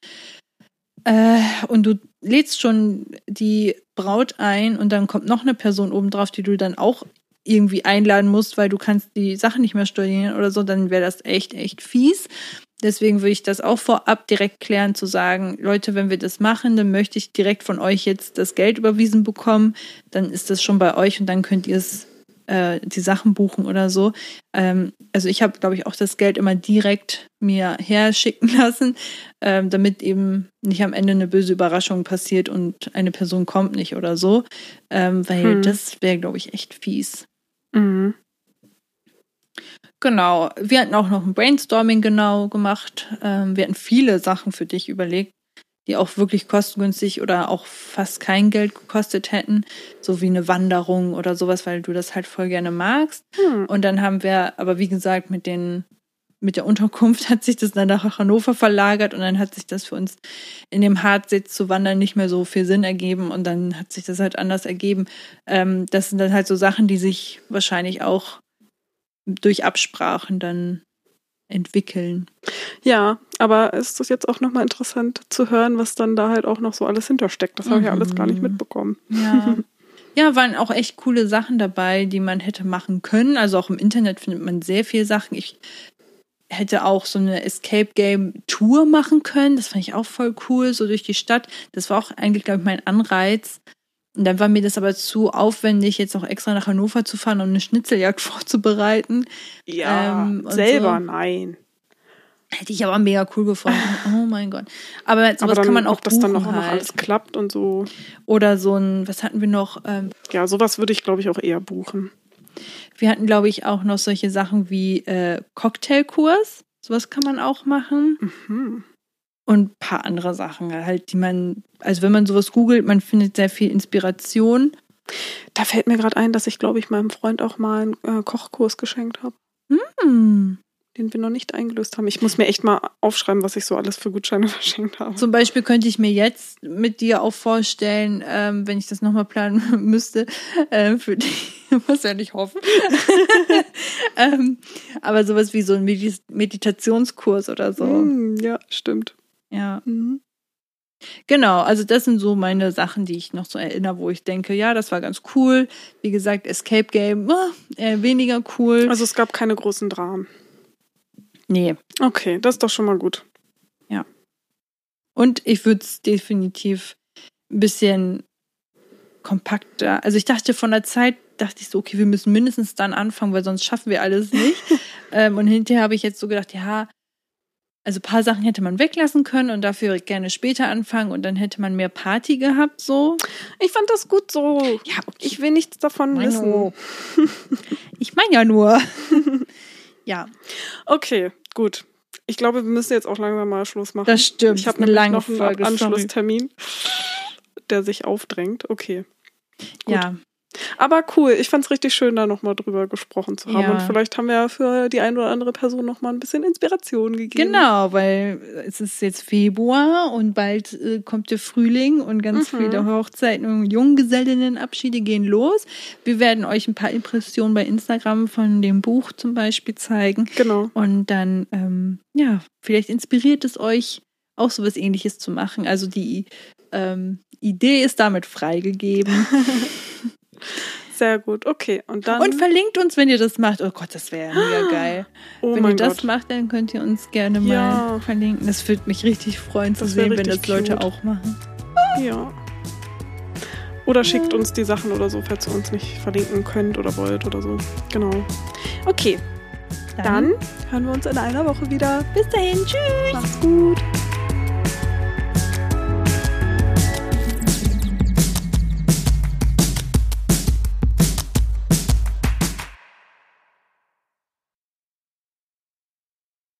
äh, und du lädst schon die Braut ein und dann kommt noch eine Person obendrauf, die du dann auch irgendwie einladen musst, weil du kannst die Sachen nicht mehr stornieren oder so, dann wäre das echt, echt fies. Deswegen würde ich das auch vorab direkt klären, zu sagen, Leute, wenn wir das machen, dann möchte ich direkt von euch jetzt das Geld überwiesen bekommen. Dann ist das schon bei euch und dann könnt ihr es äh, die Sachen buchen oder so. Ähm, also ich habe, glaube ich, auch das Geld immer direkt mir herschicken lassen, ähm, damit eben nicht am Ende eine böse Überraschung passiert und eine Person kommt nicht oder so. Ähm, weil hm. das wäre, glaube ich, echt fies. Mhm. Genau, wir hatten auch noch ein Brainstorming genau gemacht. Ähm, wir hatten viele Sachen für dich überlegt, die auch wirklich kostengünstig oder auch fast kein Geld gekostet hätten, so wie eine Wanderung oder sowas, weil du das halt voll gerne magst. Hm. Und dann haben wir, aber wie gesagt, mit den mit der Unterkunft hat sich das dann nach Hannover verlagert und dann hat sich das für uns in dem Hartsitz zu wandern nicht mehr so viel Sinn ergeben und dann hat sich das halt anders ergeben. Ähm, das sind dann halt so Sachen, die sich wahrscheinlich auch durch Absprachen dann entwickeln. Ja, aber ist das jetzt auch nochmal interessant zu hören, was dann da halt auch noch so alles hintersteckt. Das mhm. habe ich ja alles gar nicht mhm. mitbekommen. Ja. ja, waren auch echt coole Sachen dabei, die man hätte machen können. Also auch im Internet findet man sehr viele Sachen. Ich hätte auch so eine Escape Game Tour machen können. Das fand ich auch voll cool, so durch die Stadt. Das war auch eigentlich, glaube ich, mein Anreiz, und dann war mir das aber zu aufwendig, jetzt noch extra nach Hannover zu fahren, um eine Schnitzeljagd vorzubereiten. Ja, ähm, selber so. nein. Hätte ich aber mega cool gefunden. Oh mein Gott. Aber sowas aber dann, kann man auch ob das dann noch, halt. noch alles klappt und so. Oder so ein, was hatten wir noch? Ähm, ja, sowas würde ich, glaube ich, auch eher buchen. Wir hatten, glaube ich, auch noch solche Sachen wie äh, Cocktailkurs. Sowas kann man auch machen. Mhm und ein paar andere Sachen halt, die man, also wenn man sowas googelt, man findet sehr viel Inspiration. Da fällt mir gerade ein, dass ich, glaube ich, meinem Freund auch mal einen äh, Kochkurs geschenkt habe. Mm. Den wir noch nicht eingelöst haben. Ich muss mir echt mal aufschreiben, was ich so alles für Gutscheine verschenkt habe. Zum Beispiel könnte ich mir jetzt mit dir auch vorstellen, ähm, wenn ich das nochmal planen müsste, äh, für dich, muss ja nicht hoffen. ähm, aber sowas wie so ein Meditationskurs oder so. Mm, ja, stimmt. Ja. Mhm. Genau, also das sind so meine Sachen, die ich noch so erinnere, wo ich denke, ja, das war ganz cool. Wie gesagt, Escape Game, äh, weniger cool. Also es gab keine großen Dramen. Nee. Okay, das ist doch schon mal gut. Ja. Und ich würde es definitiv ein bisschen kompakter. Also ich dachte von der Zeit, dachte ich so, okay, wir müssen mindestens dann anfangen, weil sonst schaffen wir alles nicht. ähm, und hinterher habe ich jetzt so gedacht, ja, also ein paar Sachen hätte man weglassen können und dafür gerne später anfangen und dann hätte man mehr Party gehabt, so. Ich fand das gut so. Ja, okay. ich will nichts davon meine wissen. ich meine ja nur. ja. Okay, gut. Ich glaube, wir müssen jetzt auch langsam mal Schluss machen. Das stimmt. Ich habe nämlich noch einen Folge, Anschlusstermin, der sich aufdrängt. Okay. Gut. Ja. Aber cool, ich fand es richtig schön, da nochmal drüber gesprochen zu haben. Ja. Und vielleicht haben wir ja für die eine oder andere Person nochmal ein bisschen Inspiration gegeben. Genau, weil es ist jetzt Februar und bald äh, kommt der Frühling und ganz mhm. viele Hochzeiten und Junggesellinnenabschiede gehen los. Wir werden euch ein paar Impressionen bei Instagram von dem Buch zum Beispiel zeigen. Genau. Und dann, ähm, ja, vielleicht inspiriert es euch auch so was ähnliches zu machen. Also die ähm, Idee ist damit freigegeben. Sehr gut, okay. Und dann. Und verlinkt uns, wenn ihr das macht. Oh Gott, das wäre mega geil. Oh wenn ihr das Gott. macht, dann könnt ihr uns gerne mal ja. verlinken. Das würde mich richtig freuen zu sehen, wenn das Leute cute. auch machen. Ja. Oder schickt uns die Sachen oder so, falls ihr uns nicht verlinken könnt oder wollt oder so. Genau. Okay. Dann, dann hören wir uns in einer Woche wieder. Bis dahin. Tschüss. Macht's gut.